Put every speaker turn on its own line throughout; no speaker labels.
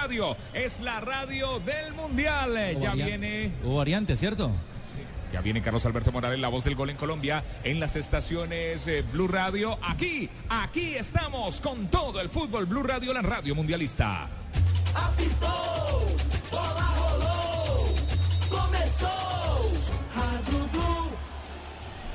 Radio es la radio del Mundial. Ya viene.
Hubo variante, ¿cierto?
Ya viene Carlos Alberto Morales, la voz del gol en Colombia, en las estaciones eh, Blue Radio. Aquí, aquí estamos con todo el fútbol Blue Radio, la radio mundialista.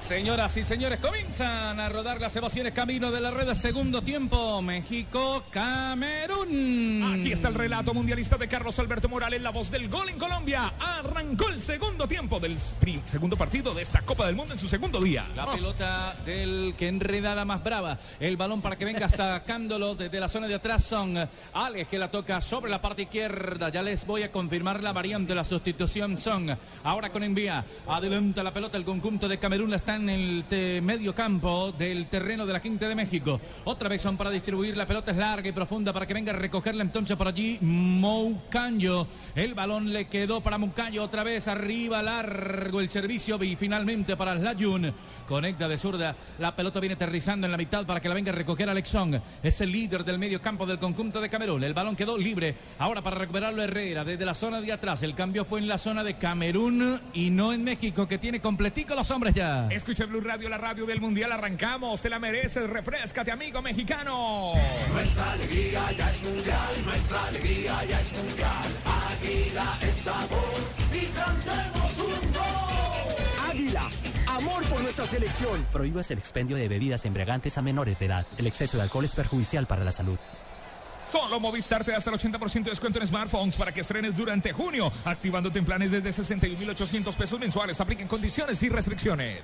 Señoras y señores, comienzan a rodar las emociones camino de la red segundo tiempo. México, Camerún.
Aquí está el relato mundialista de Carlos Alberto Morales, la voz del gol en Colombia. Arrancó el segundo tiempo del sprint, segundo partido de esta Copa del Mundo en su segundo día.
La pelota del que enredada más brava. El balón para que venga sacándolo desde la zona de atrás son Alex que la toca sobre la parte izquierda. Ya les voy a confirmar la variante, la sustitución son ahora con envía. Adelanta la pelota el conjunto de Camerún. La está en el medio campo del terreno de la Quinta de México. Otra vez son para distribuir. La pelota es larga y profunda para que venga a recogerla entonces por allí Moucanyo. El balón le quedó para Moucanyo. Otra vez arriba, largo el servicio y finalmente para Layun. Conecta de zurda. La pelota viene aterrizando en la mitad para que la venga a recoger Alexón. Es el líder del medio campo del conjunto de Camerún. El balón quedó libre. Ahora para recuperarlo Herrera desde la zona de atrás. El cambio fue en la zona de Camerún y no en México que tiene completico los hombres ya.
Escucha Blue Radio, la radio del Mundial. Arrancamos, te la mereces. Refrescate, amigo mexicano.
Nuestra alegría ya es mundial, nuestra alegría ya es mundial. Águila es sabor y cantemos un gol.
Águila, amor por nuestra selección.
Prohíbas el expendio de bebidas embriagantes a menores de edad. El exceso de alcohol es perjudicial para la salud.
Solo Movistar te da hasta el 80% de descuento en smartphones para que estrenes durante junio, activándote en planes desde 61.800 pesos mensuales. Apliquen condiciones y restricciones.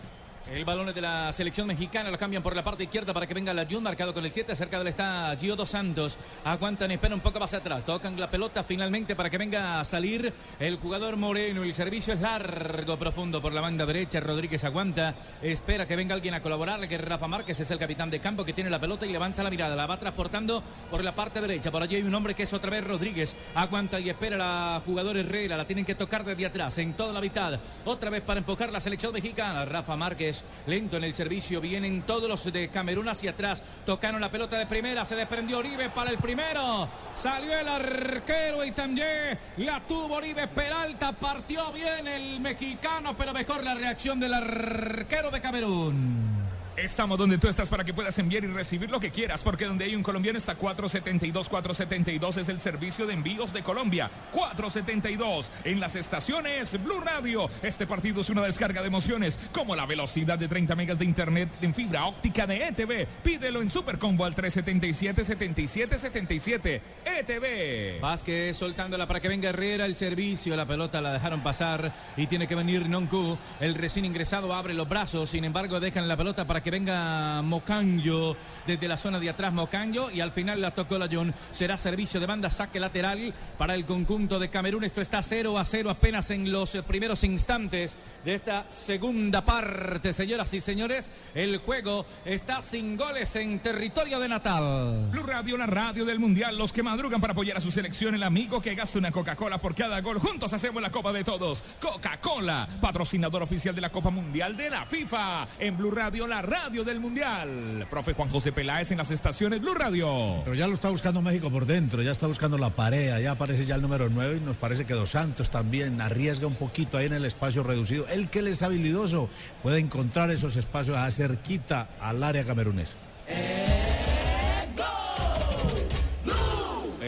El balón es de la selección mexicana, lo cambian por la parte izquierda para que venga la Jun, marcado con el 7, cerca de él está Gio Dos Santos. Aguantan, esperan un poco más atrás, tocan la pelota finalmente para que venga a salir el jugador Moreno. El servicio es largo, profundo por la banda derecha. Rodríguez aguanta, espera que venga alguien a colaborar, que Rafa Márquez es el capitán de campo que tiene la pelota y levanta la mirada, la va transportando por la parte derecha. Por allí hay un hombre que es otra vez Rodríguez, aguanta y espera la jugador Herrera, la tienen que tocar desde atrás, en toda la mitad. Otra vez para empujar la selección mexicana, Rafa Márquez lento en el servicio. Vienen todos los de Camerún hacia atrás. Tocaron la pelota de primera. Se desprendió Oribe para el primero. Salió el arquero y también la tuvo Oribe Peralta. Partió bien el mexicano, pero mejor la reacción del arquero de Camerún.
Estamos donde tú estás para que puedas enviar y recibir lo que quieras, porque donde hay un colombiano está 472. 472 es el servicio de envíos de Colombia. 472 en las estaciones Blue Radio. Este partido es una descarga de emociones, como la velocidad de 30 megas de internet en fibra óptica de ETV. Pídelo en Supercombo al 377-7777. ETV.
Vázquez soltándola para que venga Herrera el servicio. La pelota la dejaron pasar y tiene que venir Nonku. El recién ingresado abre los brazos, sin embargo dejan la pelota para que venga Mocanjo desde la zona de atrás Mocanjo y al final la tocó la John. Será servicio de banda, saque lateral para el conjunto de Camerún. Esto está 0 a 0 apenas en los primeros instantes de esta segunda parte, señoras y señores. El juego está sin goles en territorio de Natal.
Blue Radio, la radio del Mundial. Los que madrugan para apoyar a su selección, el amigo que gasta una Coca-Cola por cada gol. Juntos hacemos la Copa de Todos. Coca-Cola, patrocinador oficial de la Copa Mundial de la FIFA. En Blue Radio, la radio del Mundial. Profe Juan José Peláez en las estaciones Blue Radio.
Pero ya lo está buscando México por dentro, ya está buscando la pareja, ya aparece ya el número 9 y nos parece que Dos Santos también arriesga un poquito ahí en el espacio reducido. El que les es habilidoso puede encontrar esos espacios a cerquita al área camerunesa.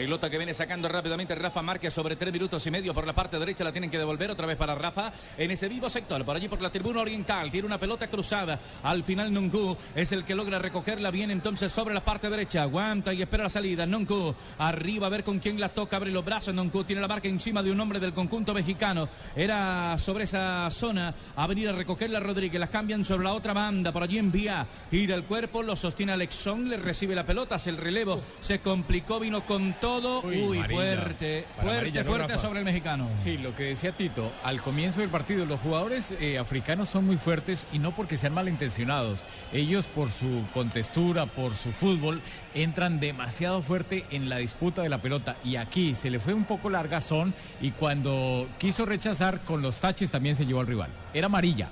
Pelota que viene sacando rápidamente Rafa Márquez sobre tres minutos y medio por la parte derecha. La tienen que devolver otra vez para Rafa en ese vivo sector. Por allí por la tribuna oriental. Tiene una pelota cruzada. Al final Nunku es el que logra recogerla bien entonces sobre la parte derecha. Aguanta y espera la salida. Nunku arriba a ver con quién la toca. Abre los brazos. Nunku tiene la marca encima de un hombre del conjunto mexicano. Era sobre esa zona a venir a recogerla Rodríguez. La cambian sobre la otra banda. Por allí envía. Gira el cuerpo. Lo sostiene Alexón. Le recibe la pelota. Hace el relevo. Se complicó. Vino con todo. Uy,
amarilla.
fuerte, fuerte,
amarilla, ¿no,
fuerte
Rafa?
sobre el mexicano.
Sí, lo que decía Tito, al comienzo del partido, los jugadores eh, africanos son muy fuertes y no porque sean malintencionados. Ellos, por su contextura, por su fútbol, entran demasiado fuerte en la disputa de la pelota. Y aquí se le fue un poco largazón y cuando quiso rechazar con los taches también se llevó al rival. Era amarilla.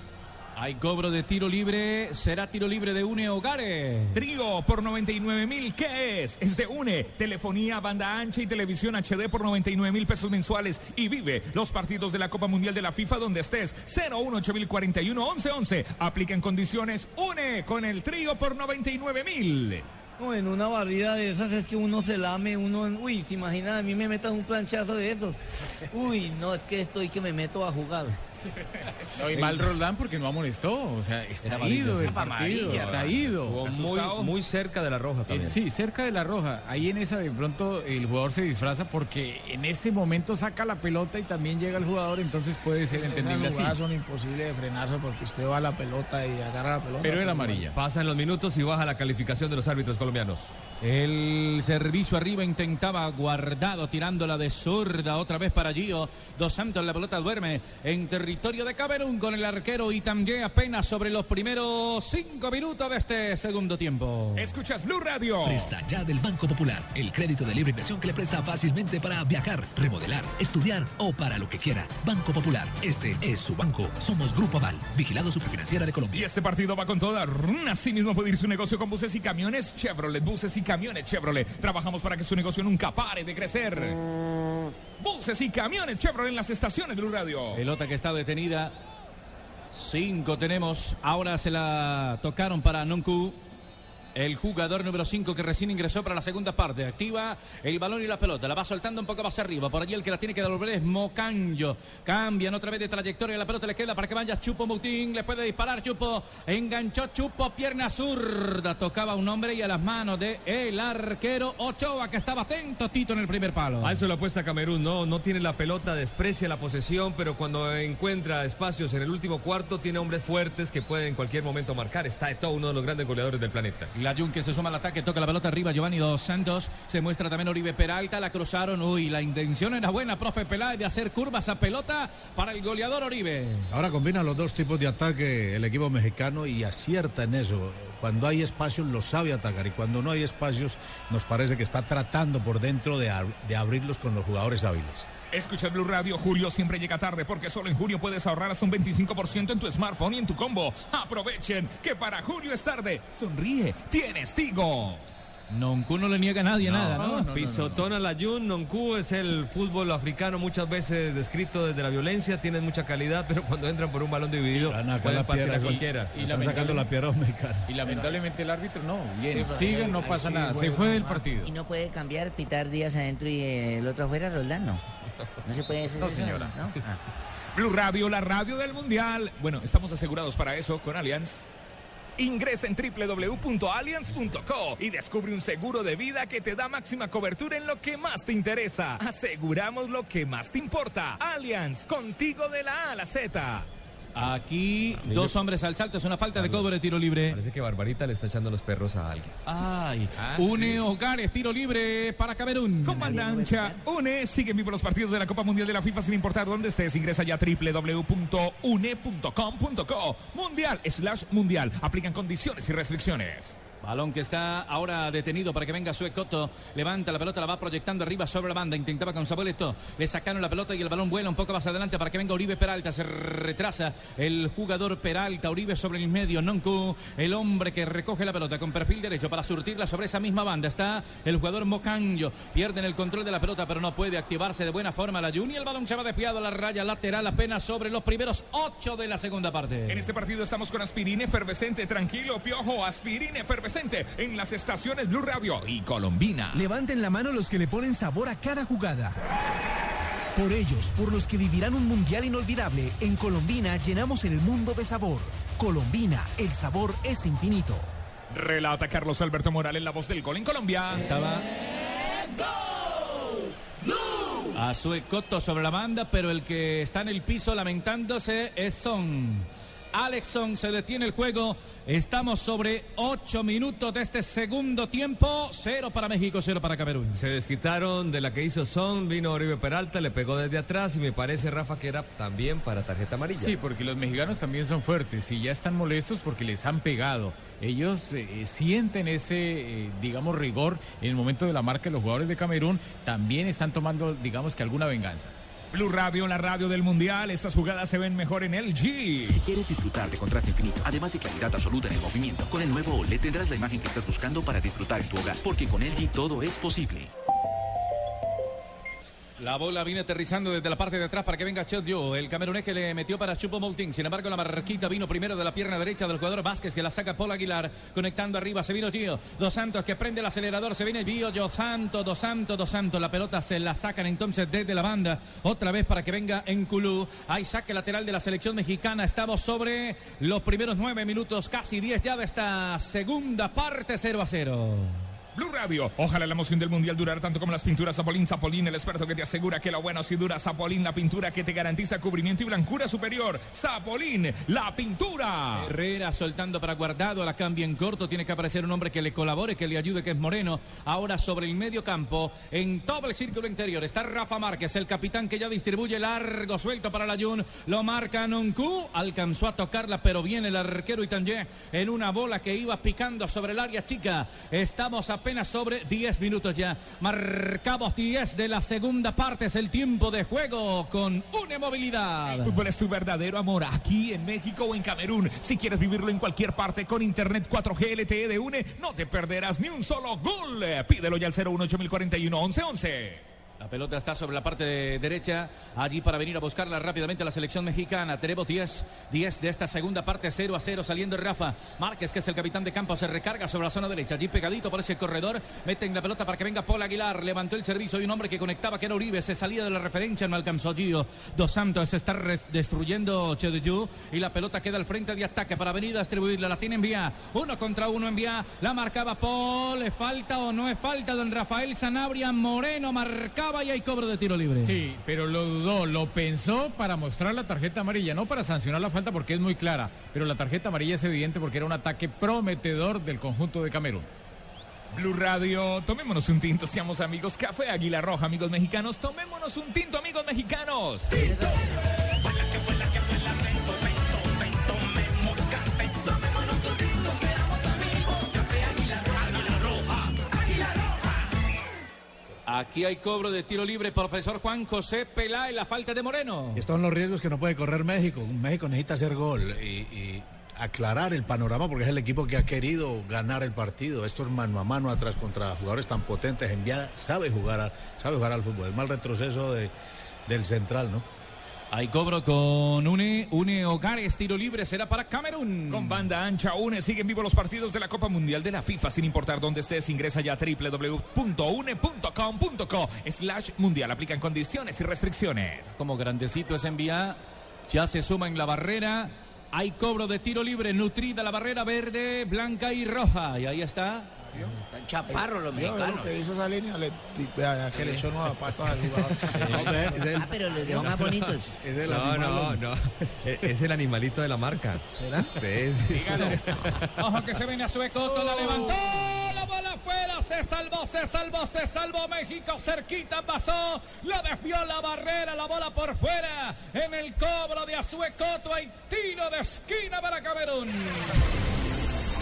Hay cobro de tiro libre. Será tiro libre de Une Hogares.
Trío por 99 mil, ¿qué es? Es de UNE, telefonía, banda ancha y televisión HD por 99 mil pesos mensuales y vive los partidos de la Copa Mundial de la FIFA donde estés. 018041 1111. Aplica en condiciones UNE con el trío por 99 mil.
No, en una barrida de esas es que uno se lame, uno, uy, se imagina, a mí me metan un planchazo de esos. Uy, no, es que estoy que me meto a jugar.
No, y mal Roldán porque no amonestó. O sea, está
amarilla,
ido del partido.
Amarilla,
está ido.
Estuvo muy, muy cerca de la roja
Eh,
también.
Sí, cerca de la roja. Ahí en esa de pronto el jugador se disfraza porque en ese momento saca la pelota y también llega el jugador, entonces puede ser entendible así.
son imposibles de frenarse porque usted va a la pelota y agarra la pelota.
Pero era amarilla.
Pasan los minutos y baja la calificación de los árbitros colombianos.
El servicio arriba intentaba guardado tirándola de zurda otra vez para Gio. Dos Santos la pelota duerme en territorio de Camerún con el arquero y también apenas sobre los primeros cinco minutos de este segundo tiempo.
Escuchas Blue Radio.
Presta ya del Banco Popular, el crédito de libre inversión que le presta fácilmente para viajar, remodelar, estudiar o para lo que quiera. Banco Popular, este es su banco. Somos Grupo Aval, vigilado superfinanciera de
Y
Colombia.
este partido va con toda. Así mismo puede ir su negocio con buses y camiones Chevrolet. Buses y camiones Chevrolet. Trabajamos para que su negocio nunca pare de crecer. Buses y camiones Chevrolet en las estaciones Blue Radio.
Pelota que está detenida. Cinco tenemos. Ahora se la tocaron para Nunku. El jugador número 5 que recién ingresó para la segunda parte. Activa el balón y la pelota. La va soltando un poco más arriba. Por allí el que la tiene que devolver es Mocanjo. Cambian otra vez de trayectoria. La pelota le queda para que vaya Chupo Mutín. Le puede disparar Chupo. Enganchó Chupo. Pierna zurda. Tocaba un hombre y a las manos de el arquero Ochoa que estaba atento Tito en el primer palo.
A eso lo apuesta Camerún, no, no tiene la pelota, desprecia la posesión, pero cuando encuentra espacios en el último cuarto, tiene hombres fuertes que pueden en cualquier momento marcar. Está Eto'o, uno de los grandes goleadores del planeta.
La Jun que se suma al ataque, toca la pelota arriba, Giovanni Dos Santos, se muestra también Oribe Peralta, la cruzaron, uy, la intención era buena, profe Peláez, de hacer curvas a pelota para el goleador Oribe.
Ahora combina los dos tipos de ataque el equipo mexicano y acierta en eso. Cuando hay espacios lo sabe atacar y cuando no hay espacios nos parece que está tratando por dentro de abrirlos con los jugadores hábiles.
Escucha Blue Radio. Julio siempre llega tarde porque solo en junio puedes ahorrar hasta un 25% en tu smartphone y en tu combo. Aprovechen que para Julio es tarde. Sonríe, tienes Tigo.
Noncu no le niega a nadie nada, ¿no?
Pisotón a la Jun, Noncu es el fútbol africano muchas veces descrito desde la violencia, tienen mucha calidad, pero cuando entran por un balón dividido
Van a sacar
pueden
la
partir
piedra
a
y-
cualquiera.
Y
Están sacando la piedra mexicana.
Y lamentablemente el árbitro no. Bien,
ahí-
no pasa
sí,
nada. Se fue del
no.
partido.
Y no puede cambiar, pitar días adentro y el otro afuera, Roldán, no. No se puede hacer
No,
eso,
señora.
¿no? Ah.
Blue Radio, la radio del mundial. Bueno, estamos asegurados para eso con Allianz. Ingresa en www.allianz.co y descubre un seguro de vida que te da máxima cobertura en lo que más te interesa. Aseguramos lo que más te importa. Allianz, contigo de la A a la Z.
Aquí dos hombres al salto, es una falta de cobro de tiro libre.
Parece que Barbarita le está echando los perros a alguien.
Ay,
Ah,
une Hogares, tiro libre para Camerún.
Ancha, UNE, sigue vivo los partidos de la Copa Mundial de la FIFA sin importar dónde estés. Ingresa ya a www.une.com.co. Mundial slash mundial. Aplican condiciones y restricciones.
Balón que está ahora detenido para que venga Suecoto. Levanta la pelota, la va proyectando arriba sobre la banda. Intentaba con Saboleto. Le sacaron la pelota y el balón vuela un poco más adelante para que venga Uribe Peralta. Se retrasa el jugador Peralta. Uribe sobre el medio. Noncu, el hombre que recoge la pelota con perfil derecho para surtirla sobre esa misma banda. Está el jugador Mocanjo. Pierden el control de la pelota, pero no puede activarse de buena forma la Juni. El balón se va desviado a la raya lateral apenas sobre los primeros ocho de la segunda parte.
En este partido estamos con aspirina efervescente. Tranquilo, piojo. Aspirina efervescente en las estaciones Blue Radio y Colombina.
Levanten la mano los que le ponen sabor a cada jugada. Por ellos, por los que vivirán un mundial inolvidable, en Colombina llenamos el mundo de sabor. Colombina, el sabor es infinito.
Relata Carlos Alberto Morales, la voz del gol en Colombia.
Estaba a Suecoto sobre la banda, pero el que está en el piso lamentándose es Son. Alexson se detiene el juego. Estamos sobre ocho minutos de este segundo tiempo. Cero para México, cero para Camerún.
Se desquitaron de la que hizo Son, vino Oribe Peralta, le pegó desde atrás y me parece, Rafa, que era también para tarjeta amarilla.
Sí, porque los mexicanos también son fuertes y ya están molestos porque les han pegado. Ellos eh, sienten ese, eh, digamos, rigor en el momento de la marca de los jugadores de Camerún. También están tomando, digamos que alguna venganza.
Blue Radio, la radio del mundial. Estas jugadas se ven mejor en LG.
Si quieres disfrutar de contraste infinito, además de claridad absoluta en el movimiento, con el nuevo OLED tendrás la imagen que estás buscando para disfrutar en tu hogar, porque con LG todo es posible.
La bola viene aterrizando desde la parte de atrás para que venga Dio. El camerunés que le metió para Chupo Moutin. Sin embargo, la marquita vino primero de la pierna derecha del jugador Vázquez que la saca Paul Aguilar. Conectando arriba se vino Gio. Dos Santos que prende el acelerador. Se viene Gio. Dos Santos, Dos Santos, Dos Santos. La pelota se la sacan entonces desde la banda. Otra vez para que venga en Culú. Hay saque lateral de la selección mexicana. Estamos sobre los primeros nueve minutos, casi diez ya de esta segunda parte 0 a 0.
Blue Radio. Ojalá la emoción del mundial durara tanto como las pinturas Zapolín. Zapolín, el experto que te asegura que lo bueno sí dura. Zapolín, la pintura que te garantiza cubrimiento y blancura superior. Zapolín, la pintura.
Herrera soltando para guardado. La cambia en corto. Tiene que aparecer un hombre que le colabore, que le ayude, que es Moreno. Ahora sobre el medio campo, en todo el círculo interior, está Rafa Márquez, el capitán que ya distribuye largo suelto para la Jun. Lo marca Noncu. Alcanzó a tocarla, pero viene el arquero Itanje en una bola que iba picando sobre el área chica. Estamos a apenas sobre 10 minutos ya. Marcamos 10 de la segunda parte. Es el tiempo de juego con una movilidad.
El fútbol es tu verdadero amor aquí en México o en Camerún. Si quieres vivirlo en cualquier parte con Internet 4G LTE de UNE, no te perderás ni un solo gol. Pídelo ya al 018 1111.
La pelota está sobre la parte de derecha, allí para venir a buscarla rápidamente la selección mexicana. Tenemos 10, 10 de esta segunda parte, 0 a 0 saliendo Rafa Márquez, que es el capitán de campo, se recarga sobre la zona derecha, allí pegadito por ese corredor, meten la pelota para que venga Paul Aguilar, levantó el servicio y un hombre que conectaba que era Uribe, se salía de la referencia, no alcanzó Gio. Dos Santos se está destruyendo Chedeyu y la pelota queda al frente de ataque para venir a distribuirla, la tiene envía, uno contra uno envía, la marcaba Paul, ¿le falta o no es falta? Don Rafael Sanabria Moreno marcaba y hay cobro de tiro libre.
Sí, pero lo dudó, lo pensó para mostrar la tarjeta amarilla, no para sancionar la falta porque es muy clara, pero la tarjeta amarilla es evidente porque era un ataque prometedor del conjunto de Camerún.
Blue Radio, tomémonos un tinto, seamos amigos. Café Águila Roja, amigos mexicanos. Tomémonos un tinto, amigos mexicanos.
Aquí hay cobro de tiro libre, profesor Juan José Peláez, la falta de Moreno.
Estos son los riesgos que no puede correr México. México necesita hacer gol y, aclarar el panorama porque es el equipo que ha querido ganar el partido. Esto es mano a mano atrás contra jugadores tan potentes. Envía, sabe jugar, sabe jugar al fútbol. El mal retroceso de, del central, ¿no?
Hay cobro con Une, Une Hogares, tiro libre será para Camerún.
Con banda ancha Une siguen vivos los partidos de la Copa Mundial de la FIFA sin importar dónde estés. Ingresa ya a www.une.com.co slash mundial. Aplican condiciones y restricciones.
Como grandecito es envía, ya se suma en la barrera. Hay cobro de tiro libre, nutrida la barrera verde, blanca y roja. Y ahí está
están chaparros los mexicanos. que hizo esa línea le, que le echó nuevos zapatos al jugador.
ah, pero los dejó más bonitos.
Es el no, no, no. Es el animalito de la marca.
¿Será?
Sí, sí.
Ojo que se viene a Suecoto, la levantó. La bola afuera, se salvó, se salvó, se salvó México, cerquita pasó, la desvió la barrera, la bola por fuera, en el cobro de Azuecoto hay tiro de esquina para Camerún.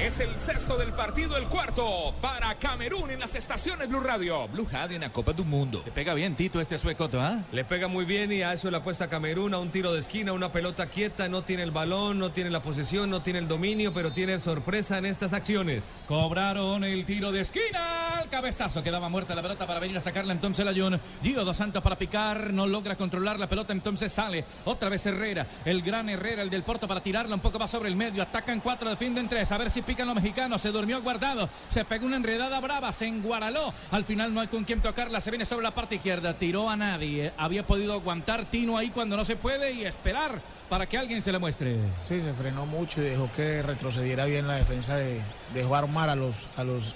Es el sexto del partido, el cuarto para Camerún en las estaciones Blue Radio. Blue Radio en la Copa del Mundo.
Le pega bien Tito este suecoto, ¿ah?
Le pega muy bien y a eso le apuesta Camerún, a un tiro de esquina, una pelota quieta, no tiene el balón, no tiene la posesión, no tiene el dominio, pero tiene sorpresa en estas acciones.
Cobraron el tiro de esquina, el cabezazo, quedaba muerta la pelota para venir a sacarla entonces la Jun. Gio Dos Santos para picar, no logra controlar la pelota, entonces sale otra vez Herrera, el gran Herrera, el del Porto para tirarla un poco más sobre el medio, atacan cuatro, defienden tres, a ver si pican los mexicanos. Se durmió guardado. Se pegó una enredada brava. Se enguaraló. Al final no hay con quién tocarla. Se viene sobre la parte izquierda. Tiró a nadie. Había podido aguantar Tino ahí cuando no se puede y esperar para que alguien se le muestre.
Sí, se frenó mucho y dejó que retrocediera bien la defensa de, de jugar mal a los, a los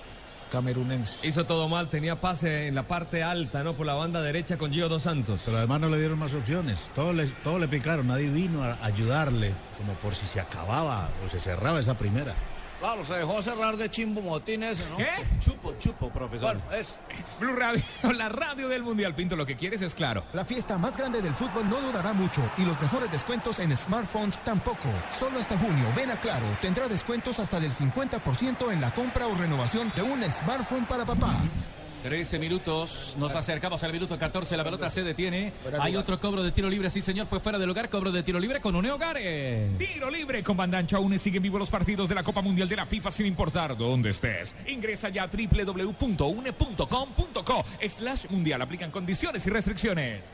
camerunenses.
Hizo todo mal, tenía pase en la parte alta, ¿no? Por la banda derecha con Gio Dos Santos.
Pero además no le dieron más opciones. Todos le, todo le picaron, nadie vino a ayudarle, como por si se acababa o se cerraba esa primera.
Claro, se dejó cerrar de chimbo motín ese, ¿no?
¿Qué? Chupo, chupo, profesor.
Bueno, es.
Blue Radio, la radio del Mundial. Pinto, lo que quieres es claro.
La fiesta más grande del fútbol no durará mucho y los mejores descuentos en smartphones tampoco. Solo hasta junio, ven a Claro, tendrá descuentos hasta del 50% en la compra o renovación de un smartphone para papá.
13 minutos, nos acercamos al minuto 14, la pelota se detiene. Hay otro cobro de tiro libre, sí señor, fue fuera del lugar, cobro de tiro libre con Uneo Gares.
Tiro libre con Bandancha Une siguen vivos los partidos de la Copa Mundial de la FIFA sin importar dónde estés. Ingresa ya a www.une.com.co slash mundial. Aplican condiciones y restricciones.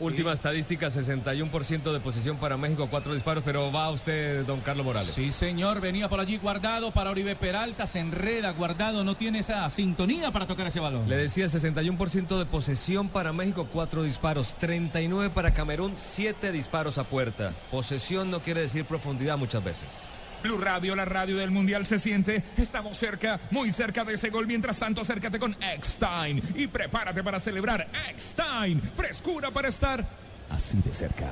Última estadística, 61% de posición para México, cuatro disparos, pero va usted, don Carlos Morales.
Sí, señor, venía por allí guardado para Oribe Peralta, se enreda guardado, no tiene esa sintonía para tocar ese balón.
Le decía 61% de posesión para México, cuatro disparos, 39 para Camerún, siete disparos a puerta. Posesión no quiere decir profundidad muchas veces.
Blue Radio, la radio del Mundial se siente. Estamos cerca, muy cerca de ese gol. Mientras tanto, acércate con Eckstein y prepárate para celebrar Eckstein. Frescura para estar así de cerca.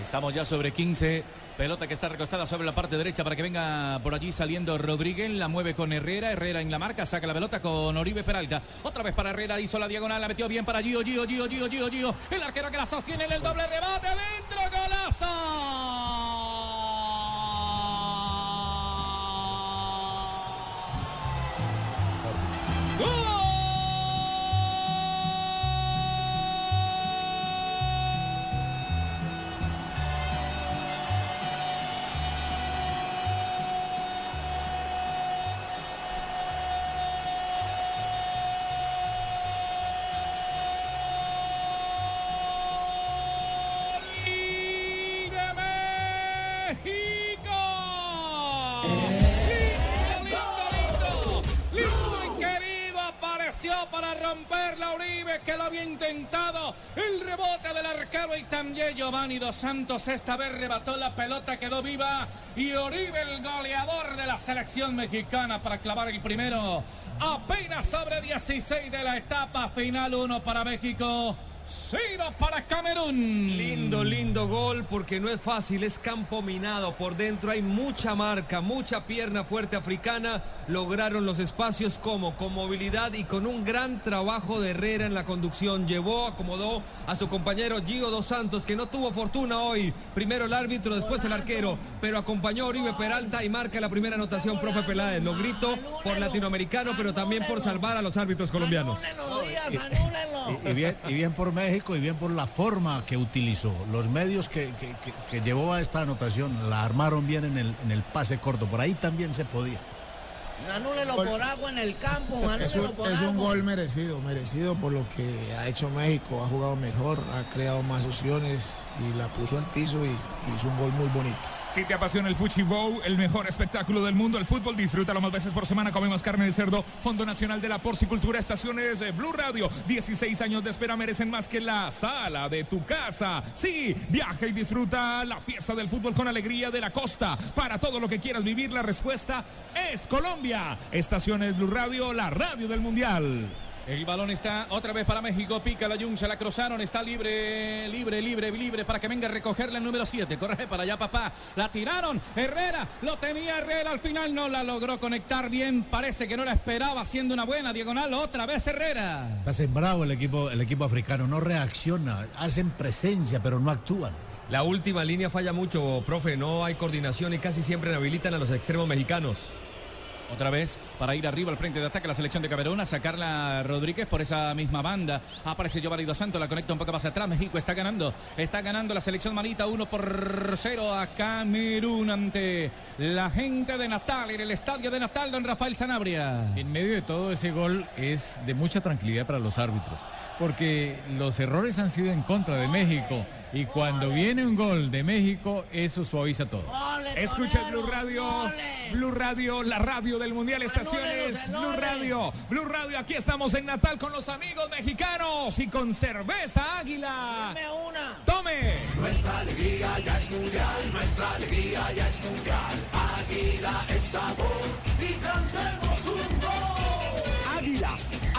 Estamos ya sobre 15. Pelota que está recostada sobre la parte derecha para que venga por allí saliendo Rodríguez. La mueve con Herrera. Herrera en la marca. Saca la pelota con Oribe Peralta. Otra vez para Herrera. Hizo la diagonal. La metió bien para Gio, Gio, Gio, Gio, Gio, Gio. El arquero que la sostiene en el doble rebate. Dentro. Golazo. Giovanni Dos Santos esta vez rebató la pelota, quedó viva y Uribe el goleador de la selección mexicana para clavar el primero. Apenas sobre 16 de la etapa final, uno para México. Cero para Camerún.
Lindo, lindo gol porque no es fácil, es campo minado. Por dentro hay mucha marca, mucha pierna fuerte africana. Lograron los espacios como con movilidad y con un gran trabajo de Herrera en la conducción. Llevó, acomodó a su compañero Gio Dos Santos que no tuvo fortuna hoy. Primero el árbitro, después el arquero, pero acompañó a Oribe Peralta y marca la primera anotación, profe Peláez. Lo grito por latinoamericano, pero también por salvar a los árbitros colombianos.
Y, y bien, y bien por México y bien por la forma que utilizó. Los medios que, que- que- que llevó a esta anotación la armaron bien en el, en el pase corto. Por ahí también se podía.
Anúlelo por agua en el campo,
Es un,
por
es un gol merecido, merecido por lo que ha hecho México, ha jugado mejor, ha creado más opciones y la puso al piso y, hizo un gol muy bonito.
Si te apasiona el Fuchibow, el mejor espectáculo del mundo, el fútbol, disfrútalo más veces por semana. Comemos carne de cerdo, Fondo Nacional de la Porcicultura, estaciones Blue Radio. 16 años de espera merecen más que la sala de tu casa. Sí, viaja y disfruta la fiesta del fútbol con alegría de la costa. Para todo lo que quieras vivir, la respuesta es Colombia. Estaciones Blue Radio, la radio del Mundial.
El balón está otra vez para México. Pica la Jun, se la cruzaron. Está libre, libre, libre, libre para que venga a recogerla el número 7. Corre para allá, papá. La tiraron. Herrera, lo tenía Herrera. Al final no la logró conectar bien. Parece que no la esperaba haciendo una buena diagonal. Otra vez Herrera.
Está sembrado el equipo, el equipo africano, no reacciona, hacen presencia, pero no actúan.
La última línea falla mucho, profe. No hay coordinación y casi siempre inhabilitan a los extremos mexicanos.
Otra vez para ir arriba al frente de ataque la selección de Camerún a sacarla Rodríguez por esa misma banda. Aparece Giovanni Dos Santos, la conecta un poco más atrás. México está ganando. Está ganando la selección manita 1 por 0 a Camerún ante la gente de Natal en el estadio de Natal, don Rafael Sanabria.
En medio de todo ese gol es de mucha tranquilidad para los árbitros, porque los errores han sido en contra de México y cuando viene un gol de México, eso suaviza todo.
Escucha Blue Radio, Blue Radio, la radio del Mundial Estaciones, Blue Radio, Blue Radio, aquí estamos en Natal con los amigos mexicanos y con cerveza Águila.
una.
Tome.
Nuestra alegría ya es mundial, nuestra alegría ya es mundial. Águila es sabor y cantemos un gol.
Águila,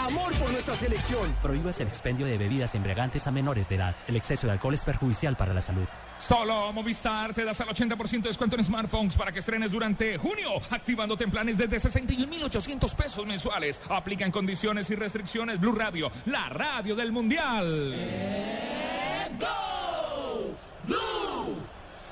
amor por nuestra selección.
Prohíbas el expendio de bebidas embriagantes a menores de edad. El exceso de alcohol es perjudicial para la salud.
Solo Movistar te das al 80% de descuento en smartphones para que estrenes durante junio, activándote en planes desde 61.800 pesos mensuales. Aplican condiciones y restricciones. Blue Radio, la radio del Mundial.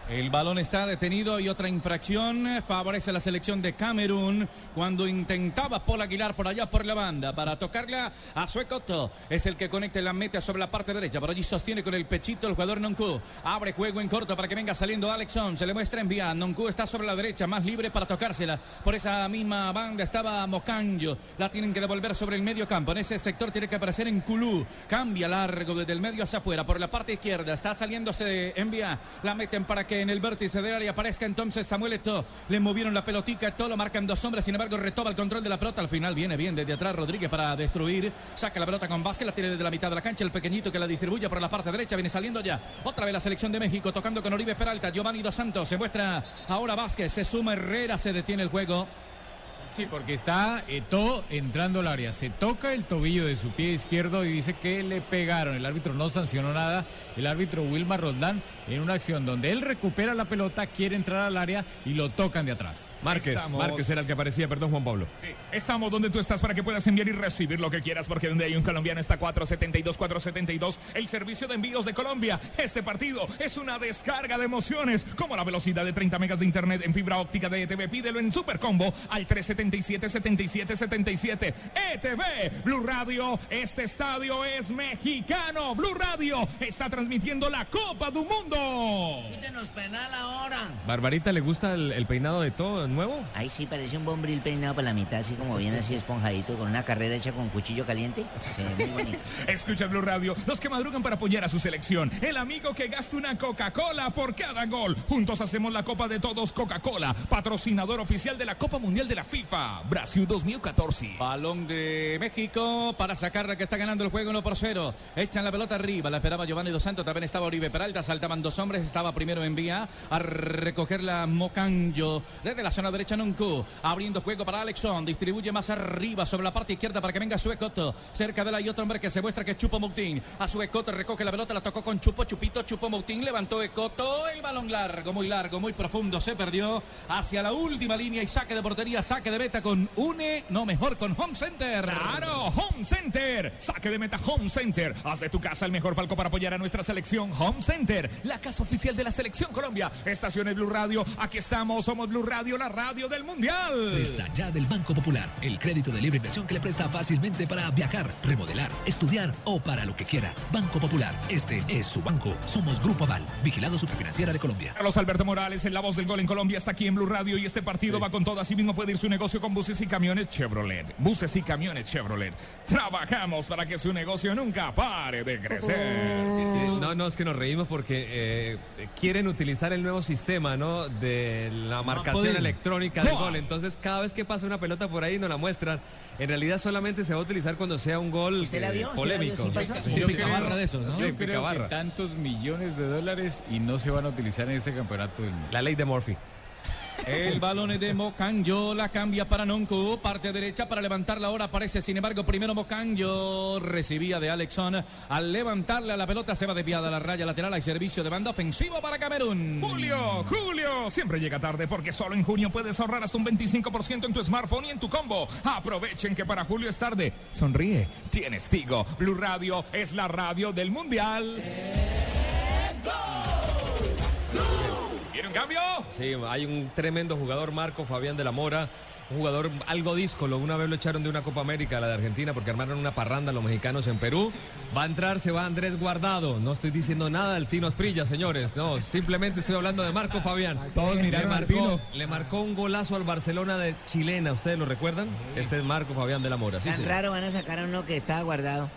El balón está detenido y otra infracción favorece a la selección de Camerún cuando intentaba Paul Aguilar por allá por la banda para tocarla a Suecoto. Es el que conecta la meta sobre la parte derecha. Por allí sostiene con el pechito el jugador Nonku. Abre juego en corto para que venga saliendo Alexon. Se le muestra en vía. Nonku está sobre la derecha, más libre para tocársela. Por esa misma banda estaba Mocanjo. La tienen que devolver sobre el medio campo. En ese sector tiene que aparecer en Kulú. Cambia largo desde el medio hacia afuera. Por la parte izquierda está saliéndose en vía. La meten para que en el vértice del área aparezca entonces Samuel Eto'o. Le movieron la pelotica, Eto'o lo marcan dos hombres, sin embargo retoma el control de la pelota. Al final viene bien desde atrás Rodríguez para destruir. Saca la pelota con Vázquez, la tiene desde la mitad de la cancha. El pequeñito que la distribuye por la parte derecha viene saliendo ya. Otra vez la selección de México tocando con Oribe Peralta. Giovanni Dos Santos se muestra ahora Vázquez, se suma Herrera, se detiene el juego.
Sí, porque está Eto entrando al área. Se toca el tobillo de su pie izquierdo y dice que le pegaron. El árbitro no sancionó nada. El árbitro Wilmar Roldán en una acción donde él recupera la pelota, quiere entrar al área y lo tocan de atrás.
Márquez,
Estamos-
Márquez era el que aparecía, perdón Juan Pablo.
Estamos donde tú estás para que puedas enviar y recibir lo que quieras, porque donde hay un colombiano está 472, 472, el servicio de envíos de Colombia. Este partido es una descarga de emociones, como la velocidad de 30 megas de internet en fibra óptica de ETV. Pídelo en Supercombo al 377 77 77. ETV, Blue Radio, este estadio es mexicano. Blue Radio está transmitiendo la Copa del Mundo.
Quítenos penal ahora.
¿Barbarita le gusta el, el peinado de todo nuevo?
Ahí sí, parece un bombril peinado por la mitad, así como bien así esponjadito, con una carrera hecha con cuchillo caliente. Muy bonito.
Escucha Blue Radio, los que madrugan para apoyar a su selección. El amigo que gasta una Coca-Cola por cada gol. Juntos hacemos la Copa de Todos Coca-Cola, patrocinador oficial de la Copa Mundial de la FIFA, Brasil 2014.
Balón de México para sacarla que está ganando el juego 1 por 0. Echan la pelota arriba, la esperaba Giovanni Dos Santos, también estaba Oribe Peralta, saltaban dos hombres, estaba primero en vía a recoger la Mocanjo desde la zona derecha Nuncu, abriendo juego para Alexon, distribuye más arriba sobre la parte izquierda para que venga Suecoto, cerca de la y otro hombre que se muestra que Chupo Moutin, a Suecoto recoge la pelota, la tocó con Chupo, Chupito, Chupo Moutin, levantó Ecoto, el balón largo, muy largo, muy profundo, se perdió hacia la última línea y saque de portería, saque de meta con UNE, no mejor con Home Center.
Claro, Home Center. Saque de meta Home Center. Haz de tu casa el mejor palco para apoyar a nuestra selección Home Center, la casa oficial de la selección Colombia. Estaciones Blue Radio, aquí estamos, somos Blue Radio, la radio del Mundial.
Presta ya del Banco Popular, el crédito de libre inversión que le presta fácilmente para viajar, remodelar, estudiar o para lo que quiera. Banco Popular, este es su banco. Somos Grupo Aval, vigilado superfinanciera de Colombia.
Carlos Alberto Morales, en la voz del gol en Colombia, está aquí en Blue Radio y este partido va con todo. Así mismo puede ir su negocio con buses y camiones Chevrolet. Buses y camiones Chevrolet. Trabajamos para que su negocio nunca pare de crecer.
Sí, sí. No, no, es que nos reímos porque eh, quieren utilizar el nuevo sistema, ¿no? De la marcación electrónica del gol. Entonces, cada vez que pasa una pelota por ahí, nos la muestran. En realidad, solamente se va a utilizar cuando sea un gol
¿Usted la
eh, polémico.
Yo creo, que tantos millones de dólares y no se van a utilizar en este campeonato del mundo.
La ley de Murphy.
El balón es de Mocanjo, la cambia para Nonco, parte derecha para levantarla ahora aparece, sin embargo, primero Mocanjo recibía de Alexon, al levantarla la pelota se va desviada a la raya lateral, hay servicio de banda ofensivo para Camerún.
Julio, Julio, siempre llega tarde porque solo en junio puedes ahorrar hasta un 25% en tu smartphone y en tu combo. Aprovechen que para Julio es tarde. Sonríe, tienes Tigo. Blue Radio es la radio del Mundial. ¿Quiere un cambio?
Sí, hay un tremendo jugador, Marco Fabián de la Mora. Un jugador algo díscolo. Una vez lo echaron de una Copa América, la de Argentina, porque armaron una parranda los mexicanos en Perú. Va a entrar, se va Andrés Guardado. No estoy diciendo nada del Tino Asprilla, señores. No, simplemente estoy hablando de Marco Fabián.
Todos miraron
le
al
marcó,
Tino.
le marcó un golazo al Barcelona de chilena. ¿Ustedes lo recuerdan? Este es Marco Fabián de la Mora. Sí,
Tan
señor.
raro van a sacar a uno que estaba guardado.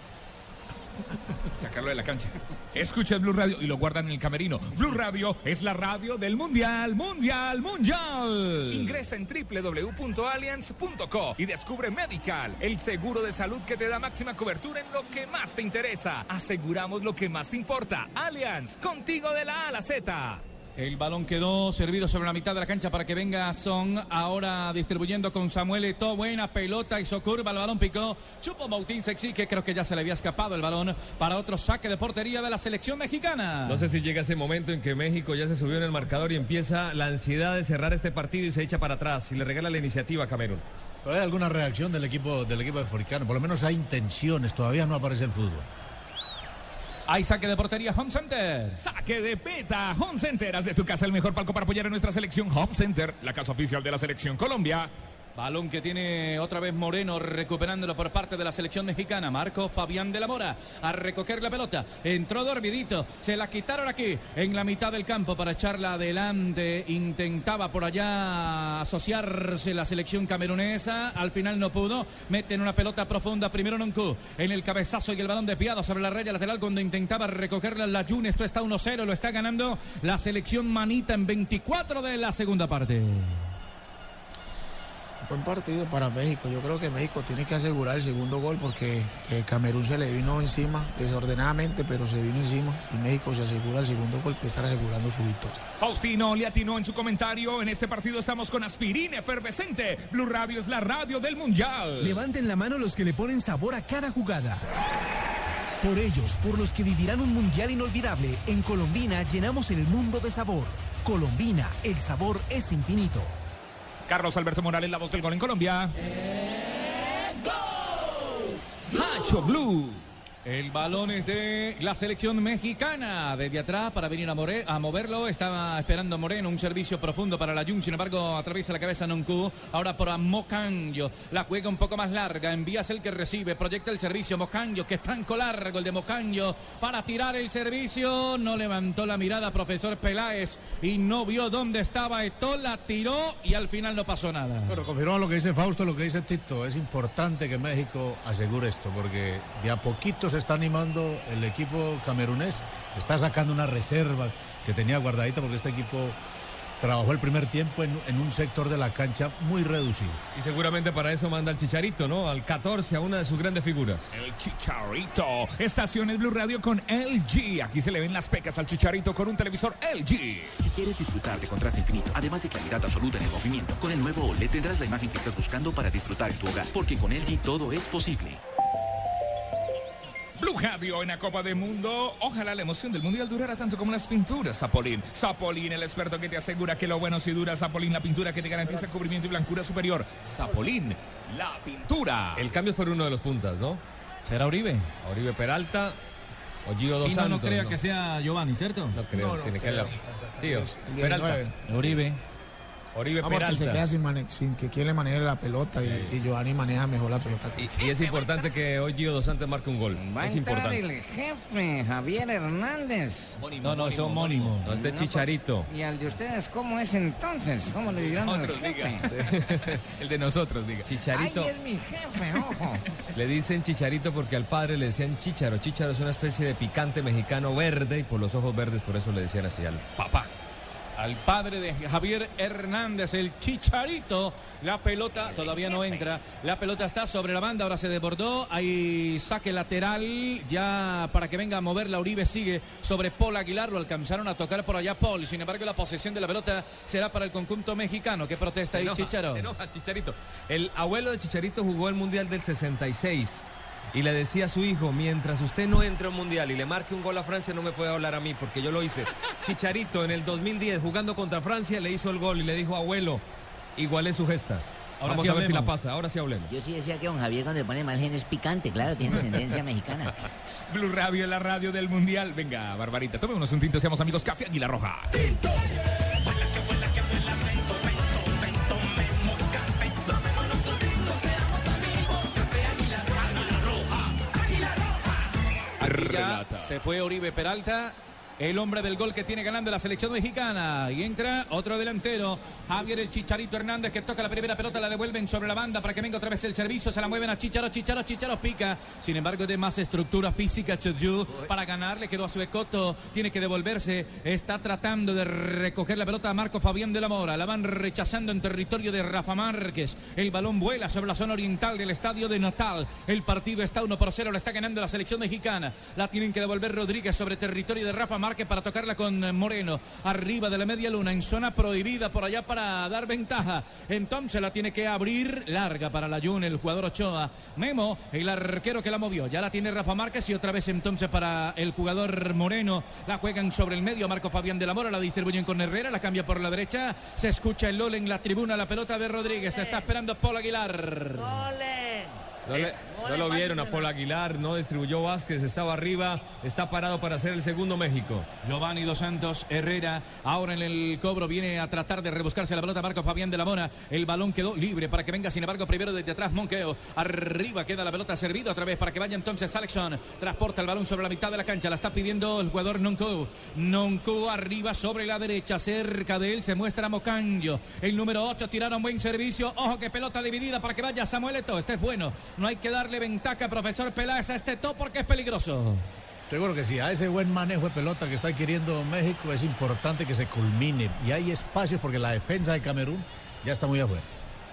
Sacarlo de la cancha. Escucha Blue Radio y lo guardan en el camerino. Blue Radio es la radio del Mundial, Mundial, Mundial. Ingresa en www.allianz.co y descubre Medical, el seguro de salud que te da máxima cobertura en lo que más te interesa. Aseguramos lo que más te importa. Allianz, contigo de la A a la Z.
El balón quedó servido sobre la mitad de la cancha para que venga Son. Ahora distribuyendo con Samuel Eto'o. Buena pelota, hizo curva, el balón picó. Chupo Moutín se exige, creo que ya se le había escapado el balón para otro saque de portería de la selección mexicana.
No sé si llega ese momento en que México ya se subió en el marcador y empieza la ansiedad de cerrar este partido y se echa para atrás y le regala la iniciativa a Camerún.
Pero hay alguna reacción del equipo del equipo africano, por lo menos hay intenciones, todavía no aparece el fútbol.
Hay saque de portería Home Center.
Saque de peta. Home Center. Haz de tu casa el mejor palco para apoyar a nuestra selección. Home Center, la casa oficial de la selección Colombia.
Balón que tiene otra vez Moreno recuperándolo por parte de la selección mexicana. Marco Fabián de la Mora a recoger la pelota. Entró dormidito. Se la quitaron aquí en la mitad del campo para echarla adelante. Intentaba por allá asociarse la selección camerunesa. Al final no pudo. Meten una pelota profunda. Primero Noncu en el cabezazo y el balón desviado sobre la raya lateral cuando intentaba recogerla la Jun. Esto está 1-0. Lo está ganando la selección manita en 24 de la segunda parte.
Buen partido para México. Yo creo que México tiene que asegurar el segundo gol porque eh, Camerún se le vino encima desordenadamente, pero se vino encima y México se asegura el segundo gol que estar asegurando su victoria.
Faustino le atinó en su comentario. En este partido estamos con aspirina efervescente. Blue Radio es la radio del Mundial.
Levanten la mano los que le ponen sabor a cada jugada. Por ellos, por los que vivirán un mundial inolvidable, en Colombina llenamos el mundo de sabor. Colombina, el sabor es infinito.
Carlos Alberto Morales, la voz del gol en Colombia. Hacho Blue.
El balón es de la selección mexicana. Desde atrás para venir a, moverlo. Estaba esperando Moreno un servicio profundo para la Jun. Sin embargo, atraviesa la cabeza Noncu. Ahora por Mocanjo. La juega un poco más larga. Envías el que recibe. Proyecta el servicio. Mocanjo, que es franco largo el de Mocanjo. Para tirar el servicio. No levantó la mirada profesor Peláez. Y no vio dónde estaba Eto. La tiró y al final no pasó nada.
Bueno, confirmamos lo que dice Fausto, lo que dice Tito. Es importante que México asegure esto, porque de a poquito se está animando el equipo camerunés. Está sacando una reserva que tenía guardadita, porque este equipo trabajó el primer tiempo en, en un sector de la cancha muy reducido.
Y seguramente para eso manda al Chicharito, ¿no? Al 14, a una de sus grandes figuras.
El Chicharito. Estaciones Blue Radio con LG. Aquí se le ven las pecas al Chicharito con un televisor LG.
Si quieres disfrutar de contraste infinito, además de claridad absoluta en el movimiento, con el nuevo OLED tendrás la imagen que estás buscando para disfrutar en tu hogar, porque con LG todo es posible.
Blue Radio en la Copa del Mundo. Ojalá la emoción del Mundial durara tanto como las pinturas, Zapolín. Zapolín, el experto que te asegura que lo bueno si dura. Zapolín, la pintura que te garantiza cubrimiento y blancura superior. Zapolín, la pintura.
El cambio es por uno de los puntas, ¿no?
¿Será Oribe?
Oribe Peralta o Gio Dos
Y no, no
Santos.
crea que sea Giovanni, ¿cierto?
No creo,
No, no
tiene que. Sí, Peralta.
19.
Oribe.
Vamos, que se
Peralta.
queda sin, mane- sin que quien le maneje la pelota y, y Giovanni maneja mejor la pelota. que-
Y es importante que hoy Gio Dos Santos marque un gol.
Va
Es importante.
el jefe, Javier Hernández.
No, no, es homónimo.
No, este es Chicharito.
¿Y al de ustedes cómo es entonces? ¿Cómo le dirán al
Otros
jefe?
El de nosotros, diga.
Chicharito.
Ay, es mi jefe, ojo.
Le dicen Chicharito porque al padre le decían Chicharo. Chicharo es una especie de picante mexicano verde y por los ojos verdes por eso le decían así al papá.
Al padre de Javier Hernández, el chicharito. La pelota todavía no entra. La pelota está sobre la banda, ahora se desbordó. Hay saque lateral. Ya para que venga a mover la Uribe sigue sobre Paul Aguilar. Lo alcanzaron a tocar por allá Paul. Sin embargo, la posesión de la pelota será para el conjunto mexicano. ¿Qué protesta ahí,
enoja Chicharito. El abuelo de Chicharito jugó el Mundial del 66 y le decía a su hijo, mientras usted no entre a un Mundial y le marque un gol a Francia, no me puede hablar a mí porque yo lo hice. Chicharito en el 2010 jugando contra Francia le hizo el gol y le dijo, abuelo, igualé su gesta.
Ahora
Vamos
sí
a ver si la pasa, ahora sí hablemos.
Yo sí decía que don Javier cuando le pone mal genio es picante, claro, tiene ascendencia mexicana.
Blue Radio es la radio del Mundial. Venga, Barbarita, tomémonos un tinto, seamos amigos. Café Águila Roja.
Aquí se fue Oribe Peralta. El hombre del gol que tiene ganando la selección mexicana. Y entra otro delantero. Javier el Chicharito Hernández que toca la primera pelota. La devuelven sobre la banda para que venga otra vez el servicio. Se la mueven a Chicharo. Chicharo, Chicharo pica. Sin embargo, de más estructura física. Choju para ganar. Le quedó a su Ecoto. Tiene que devolverse. Está tratando de recoger la pelota a Marco Fabián de la Mora. La van rechazando en territorio de Rafa Márquez. El balón vuela sobre la zona oriental del estadio de Natal. El partido está 1 por 0. Lo está ganando la selección mexicana. La tienen que devolver Rodríguez sobre territorio de Rafa Márquez para tocarla con Moreno. Arriba de la media luna en zona prohibida por allá para dar ventaja. Entonces la tiene que abrir larga para la Jun, el jugador Ochoa. Memo, el arquero que la movió. Ya la tiene Rafa Márquez y otra vez entonces para el jugador Moreno. La juegan sobre el medio. Marco Fabián de la Mora la distribuyen con Herrera. La cambia por la derecha. Se escucha el LOL en la tribuna. La pelota de Rodríguez. Se está esperando Paul Aguilar.
No, lo vieron a Paul Aguilar, no distribuyó Vázquez, estaba arriba, está parado para hacer el segundo México.
Giovanni Dos Santos Herrera. Ahora en el cobro viene a tratar de rebuscarse la pelota Marco Fabián de la Mora. El balón quedó libre para que venga, sin embargo, primero desde atrás Monqueo. Arriba queda la pelota servida otra vez para que vaya entonces Alexson. Transporta el balón sobre la mitad de la cancha. La está pidiendo el jugador Nonco. Nonco arriba sobre la derecha. Cerca de él se muestra Mocanjo. El número 8 tiraron buen servicio. Ojo que pelota dividida para que vaya Samuel Eto'o. Este es bueno. No hay que darle ventaja, profesor Peláez, a este Eto'o porque es peligroso.
Seguro que sí, a ese buen manejo de pelota que está adquiriendo México es importante que se culmine y hay espacios porque la defensa de Camerún ya está muy afuera.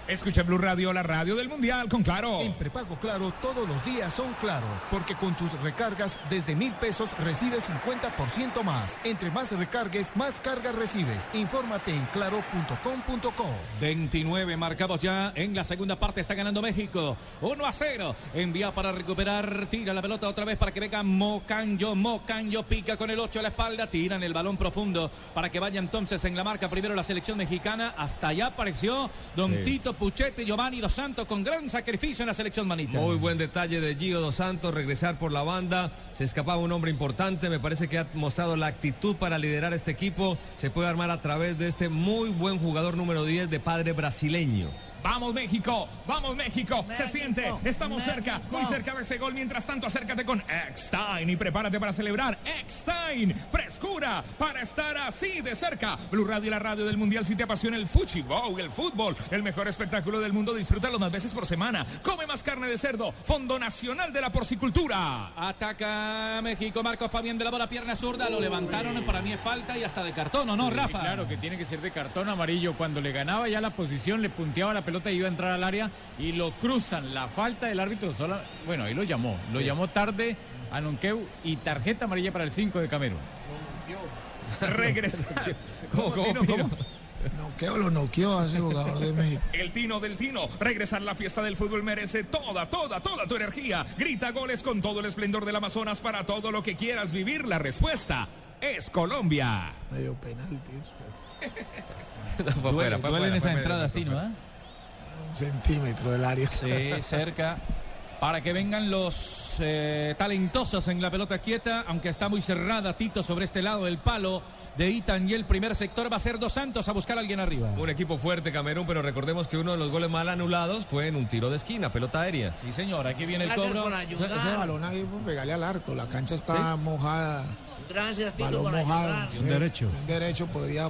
Escucha Blue Radio, la radio del Mundial con Claro.
En prepago Claro todos los días son Claro, porque con tus recargas desde mil pesos recibes 50% más. Entre más recargues, más cargas recibes. Infórmate en claro.com.co.
29 marcados ya en la segunda parte. Está ganando México. 1 a 0. Envía para recuperar. Tira la pelota otra vez para que venga Mocanjo. Mocanjo pica con el 8 a la espalda. Tiran el balón profundo para que vaya entonces en la marca primero la selección mexicana. Hasta allá apareció Don
Sí.
Tito Puchete Giovanni Dos Santos con gran sacrificio en la selección manita.
Muy buen detalle de Gio Dos Santos, regresar por la banda. Se escapaba un hombre importante. Me parece que ha mostrado la actitud para liderar este equipo. Se puede armar a través de este muy buen jugador número 10 de padre brasileño.
Vamos México, vamos México, se siente, estamos cerca, muy cerca de ese gol. Mientras tanto, acércate con Eckstein y prepárate para celebrar. Eckstein, frescura para estar así de cerca. Blue Radio y la radio del Mundial, si te apasiona el fuchibol, el fútbol, el mejor espectáculo del mundo, disfrútalo más veces por semana. Come más carne de cerdo, Fondo Nacional de la Porcicultura.
Ataca México, Marcos Fabián de la bola, pierna zurda, lo levantaron, para mí es falta y hasta de cartón, ¿o no,
Sí,
Rafa?
Claro que tiene que ser de cartón amarillo. Cuando le ganaba ya la posición, le punteaba la pelota y iba a entrar al área y lo cruzan. La falta del árbitro solo. Bueno, ahí lo llamó. Lo
Sí.
llamó tarde a Nonqueu y tarjeta amarilla para el 5 de Camerún.
Regresa.
¿Cómo, cómo,
Tino,
Pino?
cómo?
Noqueo lo noqueó a ese jugador de México.
El Tino del Tino. Regresar a la fiesta del fútbol merece toda, toda, toda tu energía. Grita goles con todo el esplendor del Amazonas para todo lo que quieras vivir. La respuesta es Colombia.
Medio penalti.
Fue
Duele-
afuera, fue
duelen
afuera,
esas
fue
entradas,
medio,
Tino,
fue
¿eh?
Centímetro del área.
Sí, cerca. Para que vengan los eh, talentosos en la pelota quieta, aunque está muy cerrada Tito sobre este lado del palo de Itan y el primer sector va a ser Dos Santos a buscar a alguien arriba.
Un equipo fuerte Camerún, pero recordemos que uno de los goles mal anulados fue en un tiro de esquina, pelota aérea.
Sí, señor, aquí viene el cobro.
Ese, balón ahí, pues, pegarle al arco. La cancha está mojada.
Gracias, Tito,
Balón
por
mojado. Sí,
Un derecho.
Un derecho podría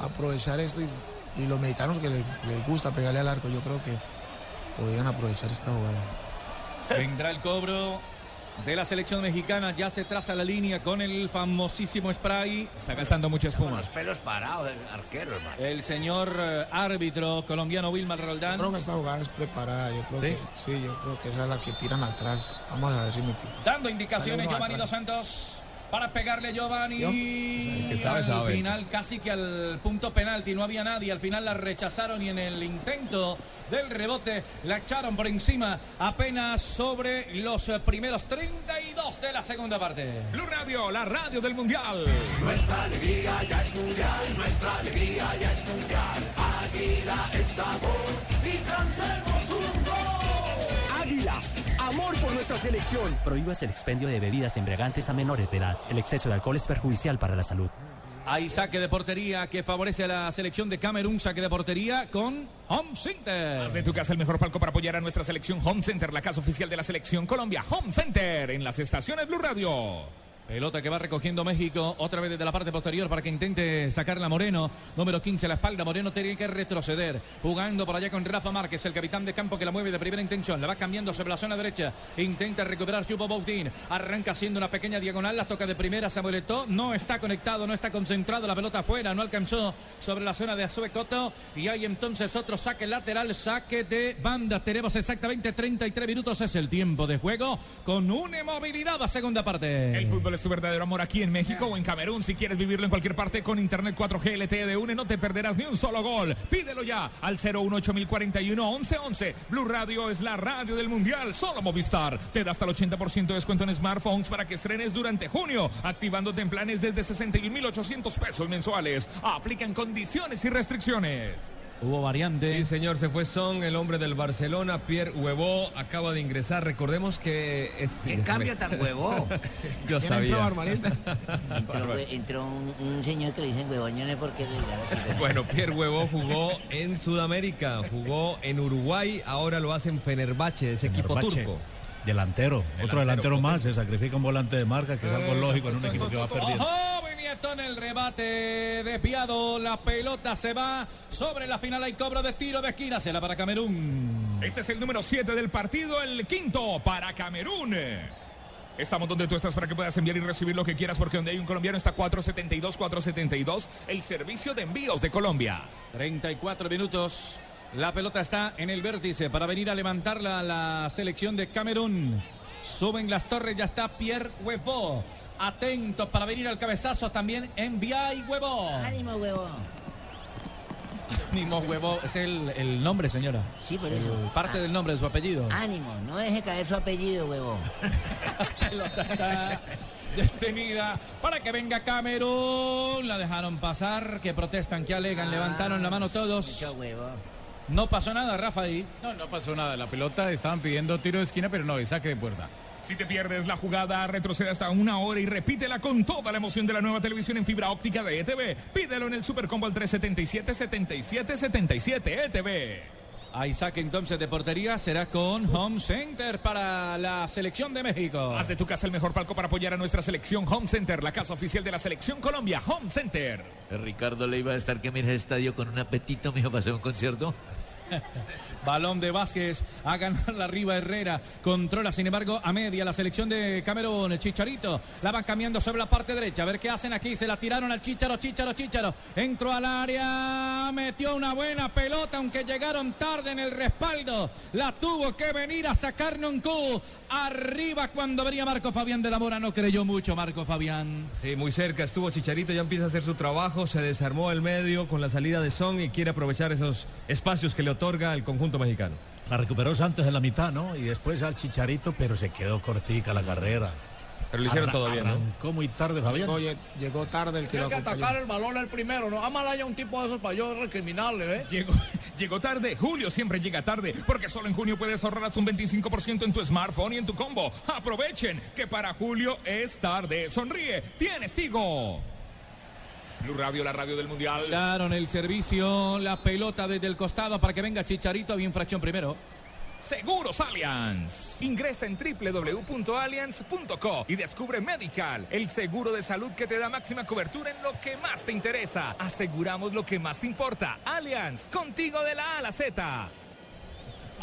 aprovechar esto y, y los mexicanos que les, les gusta pegarle al arco, yo creo que podrían aprovechar esta jugada.
Vendrá el cobro de la selección mexicana. Ya se traza la línea con el famosísimo spray.
Está gastando mucha
Con
espuma.
los pelos parados, el arquero, hermano.
El señor eh, árbitro colombiano Wilmar Roldán.
Yo creo que esta jugada es preparada. Yo creo
¿Sí?
que sí, yo creo que esa es la que tiran atrás. Vamos a ver si me pido.
Dando indicaciones Giovanni Dos. Santos para pegarle Giovanni.
Sabe,
al final casi que al punto penalti no había nadie. Al final la rechazaron y en el intento del rebote la echaron por encima apenas sobre los primeros 32 de la segunda parte.
Blue Radio, la radio del Mundial.
Nuestra alegría ya es mundial, nuestra alegría ya es mundial. Águila es sabor y cantemos
amor por nuestra selección.
Prohíbas el expendio de bebidas embriagantes a menores de edad. El exceso de alcohol es perjudicial para la salud.
Hay saque de portería que favorece a la selección de Camerún. Saque de portería con Home Center.
Haz de tu casa el mejor palco para apoyar a nuestra selección Home Center, la casa oficial de la selección Colombia. Home Center en las estaciones Blue Radio.
Pelota que va recogiendo México otra vez desde la parte posterior para que intente sacarla Moreno. Número 15 a la espalda. Moreno tiene que retroceder. Jugando por allá con Rafa Márquez, el capitán de campo que la mueve de primera intención. La va cambiando sobre la zona derecha. Intenta recuperar Chupo Boutin. Arranca haciendo una pequeña diagonal. La toca de primera Samuel Eto'o. No está conectado, no está concentrado. La pelota afuera. No alcanzó sobre la zona de Azue Coto. Y hay entonces otro saque lateral. Saque de banda. Tenemos exactamente 33 minutos. Es el tiempo de juego con una movilidad a segunda parte.
El fútbol es tu verdadero amor aquí en México o en Camerún. Si quieres vivirlo en cualquier parte con Internet 4G LTE de UNE, no te perderás ni un solo gol. Pídelo ya al 018041 1111. Blue Radio es la radio del Mundial. Solo Movistar. Te da hasta el 80% de descuento en smartphones para que estrenes durante junio, activándote en planes desde 61.800 pesos mensuales. Aplican condiciones y restricciones.
Hubo variante.
Sí, señor, se fue Son, el hombre del Barcelona, Pierre Huevó, acaba de ingresar. Recordemos que... Es...
¿Qué cambio tan huevó?
Yo sabía.
Entró, entró un, un señor que le dicen huevón, yo no sé por qué le
Bueno, Pierre Huevó jugó en Sudamérica, jugó en Uruguay, ahora lo hace en Fenerbahce, ese equipo turco.
Delantero, otro delantero más, se sacrifica un volante de marca, que es algo lógico en un equipo que va perdiendo.
En el rebate desviado. La pelota se va sobre la final. Hay cobro de tiro de esquina. Será para Camerún.
Este es el número 7 del partido, el quinto para Camerún. Estamos donde tú estás para que puedas enviar y recibir lo que quieras, porque donde hay un colombiano está 472, 472, el servicio de envíos de Colombia.
34 minutos. La pelota está en el vértice para venir a levantarla la selección de Camerún. Suben las torres, ya está Pierre Huevo. Atentos para venir al cabezazo también envía y Huevo.
Ánimo, huevo.
Ánimo Huevo, es el, el nombre, señora.
Sí, por
El-
eso.
parte del nombre de su apellido.
Ánimo, no deje caer su apellido, huevo.
La pelota está detenida para que venga Camerún. La dejaron pasar, que protestan, que alegan, levantaron la mano todos.
Mucho huevo.
No pasó nada, Rafa, ahí.
No, no pasó nada. La pelota estaban pidiendo tiro de esquina, pero no, es saque de puerta.
Si te pierdes la jugada, retrocede hasta una hora y repítela con toda la emoción de la nueva televisión en fibra óptica de ETV. Pídelo en el Supercombo al 377-7777 ETV.
Hay saque entonces de portería, será con Home Center para la selección de México.
Haz de tu casa el mejor palco para apoyar a nuestra selección Home Center, la casa oficial de la selección Colombia, Home Center.
Ricardo le iba a estar que mira el estadio con un apetito, mijo, para hacer un concierto.
Balón de Vázquez a ganar la arriba Herrera. Controla, sin embargo, a media la selección de Camerún. Chicharito la van cambiando sobre la parte derecha. A ver qué hacen aquí. Se la tiraron al Chicharo, Chicharo, Chicharo. Entró al área. Metió una buena pelota, aunque llegaron tarde en el respaldo. La tuvo que venir a sacar Nuncu. Arriba cuando venía Marco Fabián de la Mora. No creyó mucho Marco Fabián.
Sí, muy cerca estuvo Chicharito, ya empieza a hacer su trabajo, se desarmó el medio con la salida de Son y quiere aprovechar esos espacios que le otorga el conjunto mexicano.
La recuperó Santos en la mitad, ¿no? Y después al Chicharito, pero se quedó cortica la carrera.
Pero lo hicieron
Arra-
todo bien, ¿no?
Arrancó muy tarde, Fabián.
Oye, llegó tarde el que lo
Tiene que
acompañó.
atacar el balón el primero, ¿no? Ámala haya un tipo de esos para yo recriminarle, ¿eh?
Llegó, llegó tarde, Julio siempre llega tarde, porque solo en junio puedes ahorrar hasta un 25% en tu smartphone y en tu combo. Aprovechen que para Julio es tarde. Sonríe, tienes Tigo. Blue Radio, la radio del Mundial.
Daron el servicio, la pelota desde el costado para que venga Chicharito. Había infracción primero.
Seguros Allianz. Ingresa en www.allianz.co y descubre Medical, el seguro de salud que te da máxima cobertura en lo que más te interesa. Aseguramos lo que más te importa. Allianz, contigo de la A a la Z.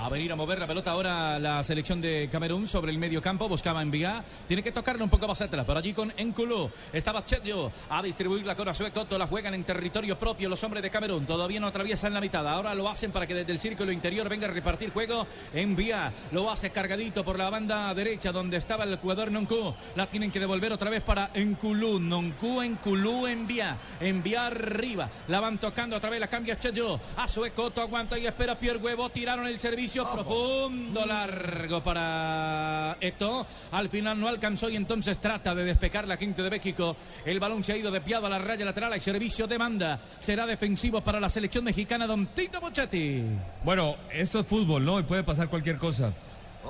A venir a mover la pelota ahora la selección de Camerún sobre el medio campo. Buscaba enviar. Tiene que tocarle un poco más atrás. Por allí con Enculú. Estaba Chedio a distribuirla con Azue Coto. La juegan en territorio propio los hombres de Camerún. Todavía no atraviesan la mitad. Ahora lo hacen para que desde el círculo interior venga a repartir juego. Envía. Lo hace cargadito por la banda derecha donde estaba el jugador Noncu. La tienen que devolver otra vez para Enculú. Noncu, Enculú, envía. Envía arriba. La van tocando otra vez. La cambia Chedio. Azue Coto aguanta y espera Pierre Huevo. Tiraron el servicio profundo, largo para Eto. Al final no alcanzó y entonces trata de despejar la quinta de México. El balón se ha ido desviado a la raya lateral. Hay servicio de banda. Será defensivo para la selección mexicana, don Tito Bochetti.
Bueno, esto es fútbol, ¿no? Y puede pasar cualquier cosa.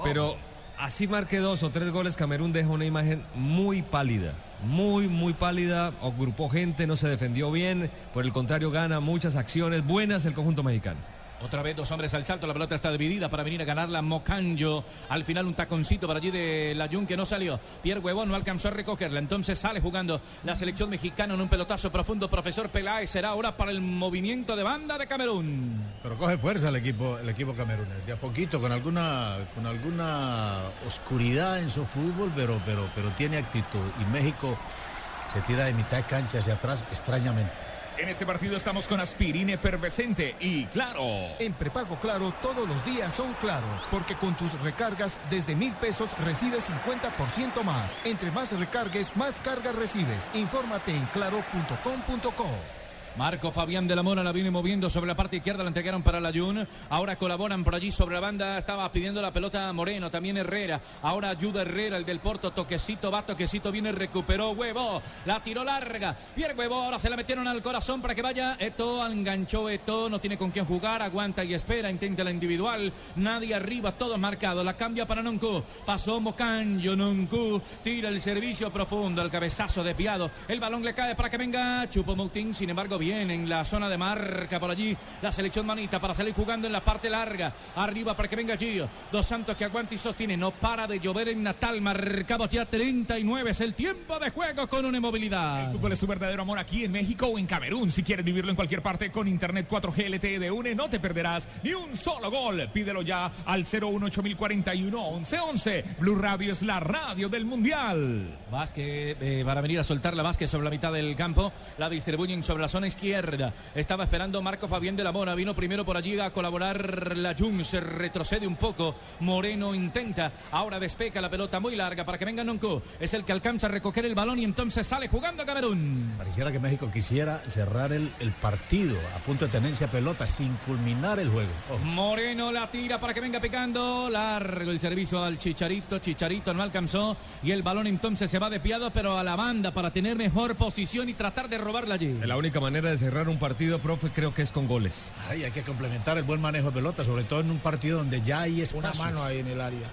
Pero así marque dos o tres goles, Camerún deja una imagen muy pálida. Muy, muy pálida. Agrupó gente, no se defendió bien. Por el contrario, gana muchas acciones buenas el conjunto mexicano.
Otra vez dos hombres al salto, la pelota está dividida para venir a ganarla Mocanjo. Al final un taconcito por allí de la Jun que no salió. Pierre Huevón no alcanzó a recogerla, entonces sale jugando la selección mexicana en un pelotazo profundo. Profesor Peláez será ahora para el movimiento de banda de Camerún.
Pero coge fuerza el equipo, el equipo camerunés. De a poquito, con alguna, con alguna oscuridad en su fútbol, pero, pero, pero tiene actitud. Y México se tira de mitad de cancha hacia atrás extrañamente.
En este partido estamos con aspirina efervescente y claro.
En prepago Claro todos los días son Claro, porque con tus recargas desde mil pesos recibes 50% más. Entre más recargues, más cargas recibes. Infórmate en claro.com.co.
Marco Fabián de la Mora la viene moviendo sobre la parte izquierda, la entregaron para la Jun. Ahora colaboran por allí sobre la banda. Estaba pidiendo la pelota Moreno, también Herrera. Ahora ayuda Herrera, el del Porto. Toquecito, va, toquecito, viene, recuperó Huevo. La tiró larga. Pierre Huevo, ahora se la metieron al corazón para que vaya. Eto enganchó Eto, no tiene con quién jugar. Aguanta y espera, intenta la individual. Nadie arriba, todo marcado. La cambia para Noncu. Pasó Mocanjo, Noncu. Tira el servicio profundo, el cabezazo desviado. El balón le cae para que venga Chupo Moutin. Sin embargo, bien en la zona de marca por allí. La selección manita para salir jugando en la parte larga. Arriba para que venga Gio. Dos Santos que aguanta y sostiene. No para de llover en Natal. Marcado ya 39. Es el tiempo de juego con una inmovilidad.
El fútbol es tu verdadero amor aquí en México o en Camerún. Si quieres vivirlo en cualquier parte con Internet 4G LTE de UNE, no te perderás ni un solo gol. Pídelo ya al 018041 1111. Blue Radio es la radio del Mundial.
Vázquez eh, para venir a soltar la Vázquez sobre la mitad del campo. La distribuyen sobre la zona izquierda. Estaba esperando Marco Fabián de la Mora. Vino primero por allí a colaborar la Jun. Se retrocede un poco. Moreno intenta. Ahora despeca la pelota muy larga para que venga Nonco. Es el que alcanza a recoger el balón y entonces sale jugando a Camerún.
Pareciera que México quisiera cerrar el, el partido a punto de tenencia pelota sin culminar el juego.
Moreno la tira para que venga picando. Largo el servicio al Chicharito. Chicharito no alcanzó. Y el balón entonces se va desviado, pero a la banda para tener mejor posición y tratar de robarla allí.
La única manera de cerrar un partido, profe, creo que es con goles.
Ay, hay que complementar el buen manejo de pelota, sobre todo en un partido donde ya hay
Una
espacios.
mano ahí en el área.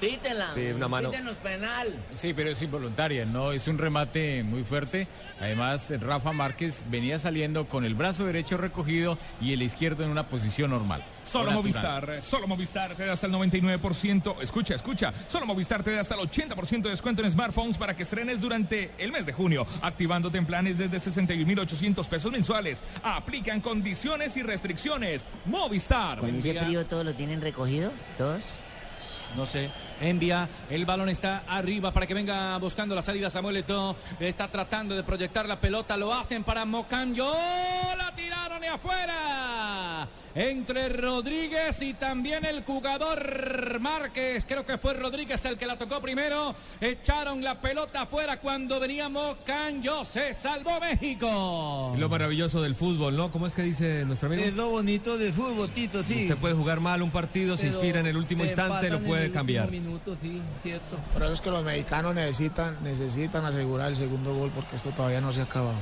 Pítela.
Sí, una mano.
Pítenos penal.
Sí, pero es involuntaria, no es un remate muy fuerte. Además, Rafa Márquez venía saliendo con el brazo derecho recogido y el izquierdo en una posición normal.
Solo
natural.
Movistar, solo Movistar te da hasta el 99%. Escucha, escucha. Solo Movistar te da hasta el 80% de descuento en smartphones para que estrenes durante el mes de junio, activándote en planes desde 61.800 pesos mensuales. Aplican condiciones y restricciones. Movistar.
¿Con ese frío todo lo tienen recogido? ¿Todos?
No sé, envía, el balón está arriba para que venga buscando la salida Samuel Eto'o, está tratando de proyectar la pelota, lo hacen para Mocanjo, la tiraron y afuera, entre Rodríguez y también el jugador Márquez, creo que fue Rodríguez el que la tocó primero, echaron la pelota afuera cuando venía Mocanjo, se salvó México.
Y lo maravilloso del fútbol, ¿no? ¿Cómo es que dice nuestro amigo?
Es lo bonito del fútbol, Tito, sí.
Usted puede jugar mal un partido, se inspira en el último
te
instante, lo
en
puede cambiar.
minuto, sí, cierto.
Por eso es que los mexicanos necesitan, necesitan asegurar el segundo gol porque esto todavía no se ha acabado.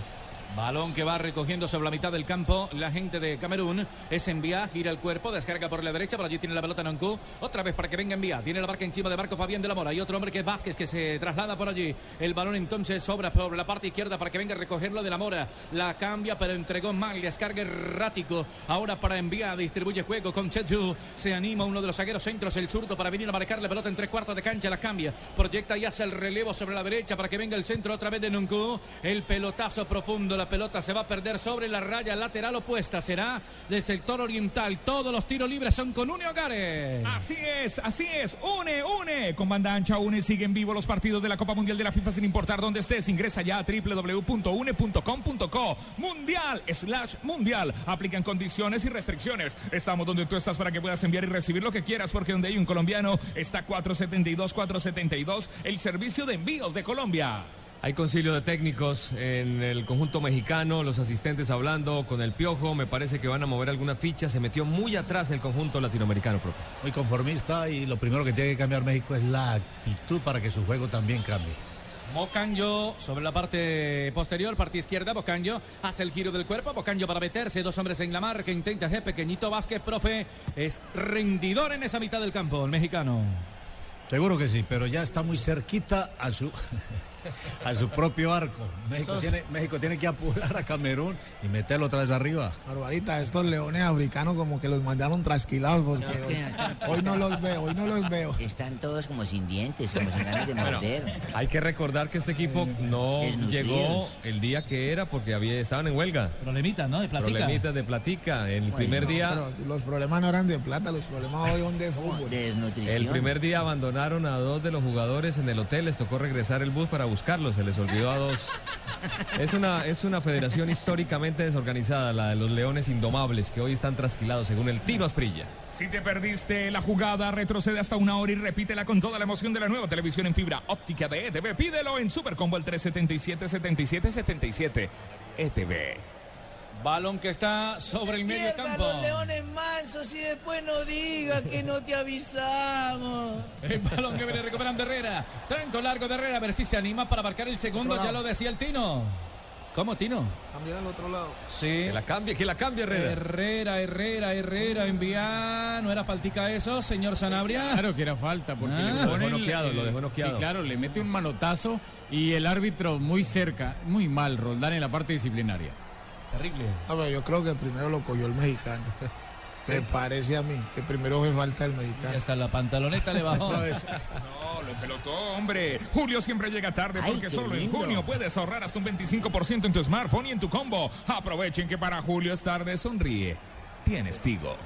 Balón que va recogiendo sobre la mitad del campo la gente de Camerún. Es envía, gira el cuerpo, descarga por la derecha. Por allí tiene la pelota Noncu. Otra vez para que venga envía. Tiene la marca encima de Marco Fabián de la Mora. Y otro hombre que es Vázquez que se traslada por allí. El balón entonces sobra por la parte izquierda para que venga a recogerlo de la Mora. La cambia, pero entregó mal. Descarga errático. Ahora para envía, distribuye juego con Cheju. Se anima uno de los zagueros centros, el zurdo, para venir a marcar la pelota en tres cuartos de cancha. La cambia. Proyecta y hace el relevo sobre la derecha para que venga el centro otra vez de Nuncu. El pelotazo profundo. La pelota se va a perder sobre la raya lateral opuesta. Será del sector oriental. Todos los tiros libres son con Une Hogares.
Así es, así es. Une, une. Con banda ancha, une. Siguen vivos los partidos de la Copa Mundial de la FIFA sin importar dónde estés. Ingresa ya a www.une.com.co. Mundial slash mundial. Aplican condiciones y restricciones. Estamos donde tú estás para que puedas enviar y recibir lo que quieras, porque donde hay un colombiano está 472, 472, el servicio de envíos de Colombia.
Hay concilio de técnicos en el conjunto mexicano, los asistentes hablando con el piojo, me parece que van a mover algunas fichas, se metió muy atrás el conjunto latinoamericano, profe.
Muy conformista y lo primero que tiene que cambiar México es la actitud para que su juego también cambie.
Bocanjo sobre la parte posterior, parte izquierda, Bocanjo hace el giro del cuerpo, Bocanjo para meterse, dos hombres en la marca, intenta hacer pequeñito Vázquez, profe, es rendidor en esa mitad del campo, el mexicano.
Seguro que sí, pero ya está muy cerquita a su a su propio arco. México
Esos-
tiene, México tiene que apurar a Camerún y meterlo otra vez arriba.
Barbarita, estos leones africanos como que los mandaron trasquilados porque
No,
hoy,
que están-
hoy no los veo, hoy no los veo.
Están todos como sin dientes, como sin ganas de
Bueno,
morder.
hay que recordar que este equipo no llegó el día que era porque había, estaban en huelga.
Problemitas, ¿no? De platica.
Problemitas de platica. El primer
No,
día,
los problemas no eran de plata, los problemas hoy son de fútbol.
De desnutrición.
el primer día abandonaron a dos de los jugadores en el hotel, les tocó regresar el bus para buscarlos, se les olvidó a dos. Es una, es una federación históricamente desorganizada, la de los Leones Indomables, que hoy están trasquilados según el Tino Asprilla.
Si te perdiste la jugada, retrocede hasta una hora y repítela con toda la emoción de la nueva televisión en fibra óptica de ETV. Pídelo en Supercombo el 377-7777. ETV.
Balón que está sobre el medio campo.
los leones mansos y después no diga que no te avisamos.
El balón que viene recuperando Herrera. Tranco largo de Herrera, a ver si se anima para marcar el segundo. Ya lo decía el Tino. ¿Cómo, Tino?
También al otro lado.
Sí.
Que la cambie, que la cambie Herrera.
Herrera, Herrera, Herrera, envía. ¿No era faltica eso, señor Sanabria?
Claro que era falta, porque
Ah.
le
Lo
dejó
el-
noqueado, lo dejó noqueado.
Sí, claro, le mete un manotazo y el árbitro muy cerca, muy mal, Roldán en la parte disciplinaria.
Terrible.
A ver, yo creo que primero lo cogió el mexicano. Me parece a mí que primero fue falta el mexicano.
Hasta la pantaloneta le bajó.
No, lo pelotó, hombre. Julio siempre llega tarde
Ay,
porque solo en junio puedes ahorrar hasta un 25% en tu smartphone y en tu combo. Aprovechen que para Julio es tarde, sonríe. Tienes Tigo.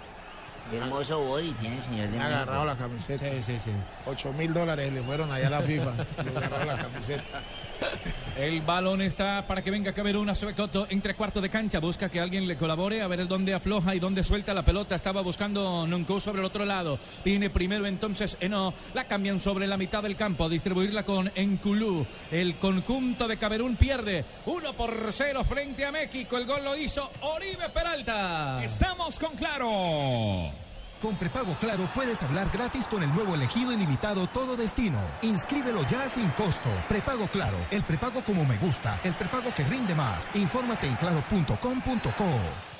Qué hermoso body tiene el señor de
Me agarrado la camiseta.
Sí, sí, sí.
8 mil dólares le fueron allá a la FIFA. Le agarró la camiseta.
El balón está para que venga Camerún a Suecoto entre cuarto de cancha. Busca que alguien le colabore a ver dónde afloja y dónde suelta la pelota. Estaba buscando Nuncu sobre el otro lado. Viene primero entonces Eno. La cambian sobre la mitad del campo. Distribuirla con Enculú. El conjunto de Camerún pierde. 1 por 0 frente a México. El gol lo hizo Oribe Peralta.
Estamos con Claro.
Con prepago claro puedes hablar gratis con el nuevo elegido ilimitado Todo Destino. Inscríbelo ya sin costo. Prepago claro, el prepago como me gusta, el prepago que rinde más. Infórmate en claro.com.co.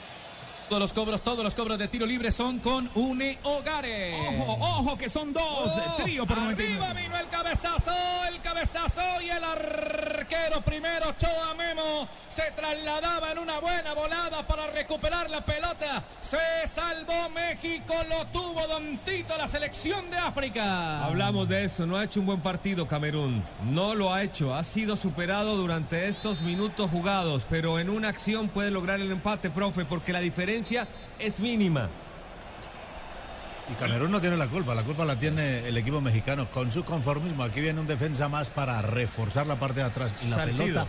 Todos los cobros, todos los cobros de tiro libre son con Une Hogares.
Ojo, ojo, que son dos.
Oh,
Trío por
Arriba
99.
vino el cabezazo, el cabezazo y el arquero primero, Choa Memo, se trasladaba en una buena volada para recuperar la pelota. Se salvó México, lo tuvo Don Tito, la selección de África.
Hablamos de eso, no ha hecho un buen partido Camerún. No lo ha hecho, ha sido superado durante estos minutos jugados, pero en una acción puede lograr el empate, profe, porque la diferencia es mínima.
Y Camerún no tiene la culpa, la culpa la tiene el equipo mexicano con su conformismo. Aquí viene un defensa más para reforzar la parte de atrás y la
Salcido.
pelota.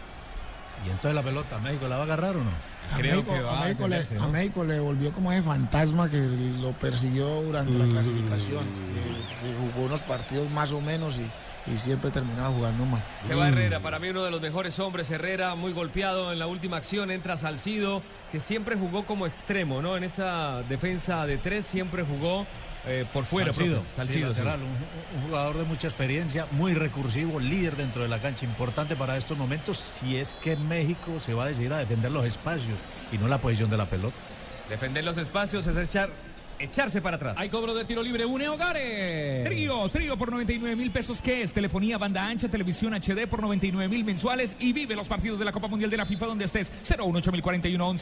Y entonces la pelota, ¿México la va a agarrar o no?
A
Creo
México,
que va
a,
a
México le,
defenderse,
a
¿no?
México le volvió como ese fantasma que lo persiguió durante la clasificación. Eh, eh, jugó unos partidos más o menos y, y siempre terminaba jugando mal.
Se va Herrera, para mí uno de los mejores hombres, Herrera, muy golpeado en la última acción, entra Salcido, que siempre jugó como extremo, ¿no? En esa defensa de tres siempre jugó eh, por fuera.
Salcido,
profe. Salcido,
sí,
sí.
lateral, un, un jugador de mucha experiencia, muy recursivo, líder dentro de la cancha, importante para estos momentos si es que México se va a decidir a defender los espacios y no la posición de la pelota.
Defender los espacios es echar, echarse para atrás.
Hay cobro de tiro libre, Une Hogares.
Trío, trío por 99 mil pesos. ¿Qué es? Telefonía, banda ancha, televisión HD por 99 mil mensuales y vive los partidos de la Copa Mundial de la FIFA donde estés. 018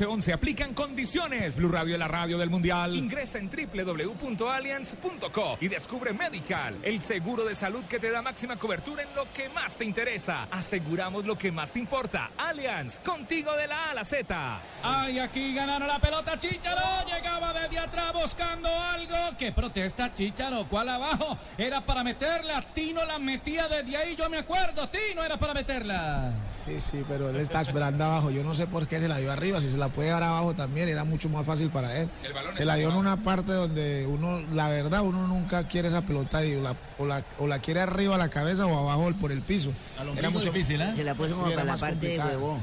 11 Aplican condiciones. Blue Radio, la radio del Mundial. Ingresa en www.allianz.co y descubre Medical, el seguro de salud que te da máxima cobertura en lo que más te interesa. Aseguramos lo que más te importa. Allianz, contigo de la A a la Z.
Ay, aquí ganaron la pelota Chicharo. Llegaba desde atrás buscando algo. ¿Qué protesta Chicharo? ¿Cuál abajo? Era para meterla. Tino la metía desde ahí. Yo me acuerdo. Tino era para meterla.
Sí, sí, pero él está esperando abajo. Yo no sé por qué se la dio arriba. Si se la puede dar abajo también, era mucho más fácil para él.
El balón
Se la dio en una parte donde uno, la verdad, uno nunca quiere esa pelota y o la, o la, o la quiere arriba a la cabeza o abajo por el piso.
Era muy difícil, ¿eh?
Se la puso
Sí,
para la
más
parte de huevo.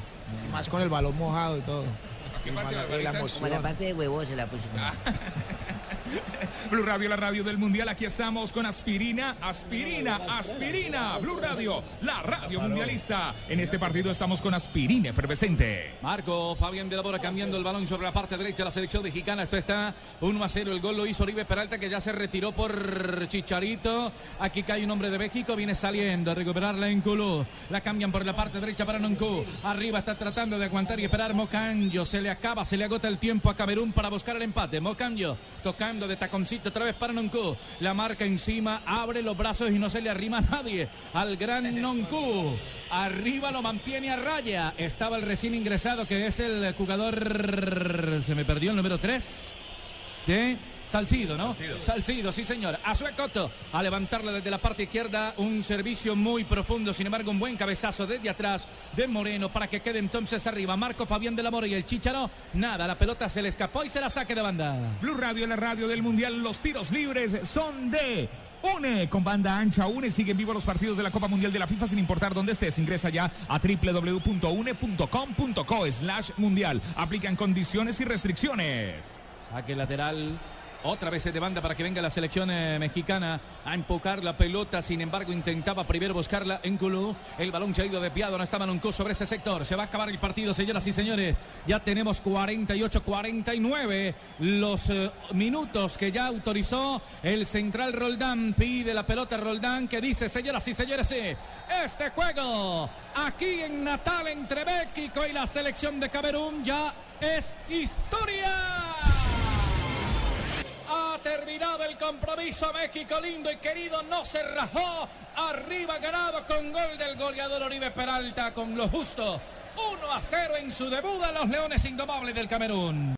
Y más con el balón mojado y todo. Y mala- la
la parte de huevo se la puso.
Blue Radio, la radio del mundial. Aquí estamos con aspirina, aspirina, aspirina. Blue Radio, la radio mundialista. En este partido estamos con aspirina efervescente.
Marco Fabián de la Bora cambiando el balón sobre la parte derecha. La selección mexicana. Esto está 1 a 0. El gol lo hizo Oribe Peralta que ya se retiró por Chicharito. Aquí cae un hombre de México. Viene saliendo a recuperarla en Culú. La cambian por la parte derecha para Noncu. Arriba está tratando de aguantar y esperar Mocanjo. Se le acaba, se le agota el tiempo a Camerún para buscar el empate. Mocanjo tocando de taconcito otra vez para Noncu. La marca encima, abre los brazos y no se le arrima a nadie. Al gran Noncu. Arriba lo mantiene a raya. Estaba el recién ingresado que es el jugador. Se me perdió el número 3 de Salcido, ¿no? Salcido. sí señor. A Suecoto a levantarla desde la parte izquierda. Un servicio muy profundo, sin embargo, un buen cabezazo desde atrás de Moreno para que quede entonces arriba. Marco Fabián de la Mora y el Chicharo. Nada, la pelota se le escapó y se la saque de banda.
Blue Radio, la radio del mundial. Los tiros libres son de Une con banda ancha, une, siguen vivos los partidos de la Copa Mundial de la FIFA sin importar dónde estés. Ingresa ya a www.une.com.co slash mundial. Aplican condiciones y restricciones.
Saque lateral. Otra vez se de banda para que venga la selección eh, mexicana a empujar la pelota. Sin embargo, intentaba primero buscarla en Culú. El balón se ha ido desviado. No estaba Nunco sobre ese sector. Se va a acabar el partido, señoras y señores. Ya tenemos 48-49 los eh, minutos que ya autorizó el central Roldán. Pide la pelota Roldán que dice, señoras y señores, sí, este juego aquí en Natal entre México y la selección de Camerún ya es historia. Terminado el compromiso. México lindo y querido no se rajó. Arriba ganado con gol del goleador Oribe Peralta con lo justo. 1 a 0 en su debut a los Leones Indomables del Camerún.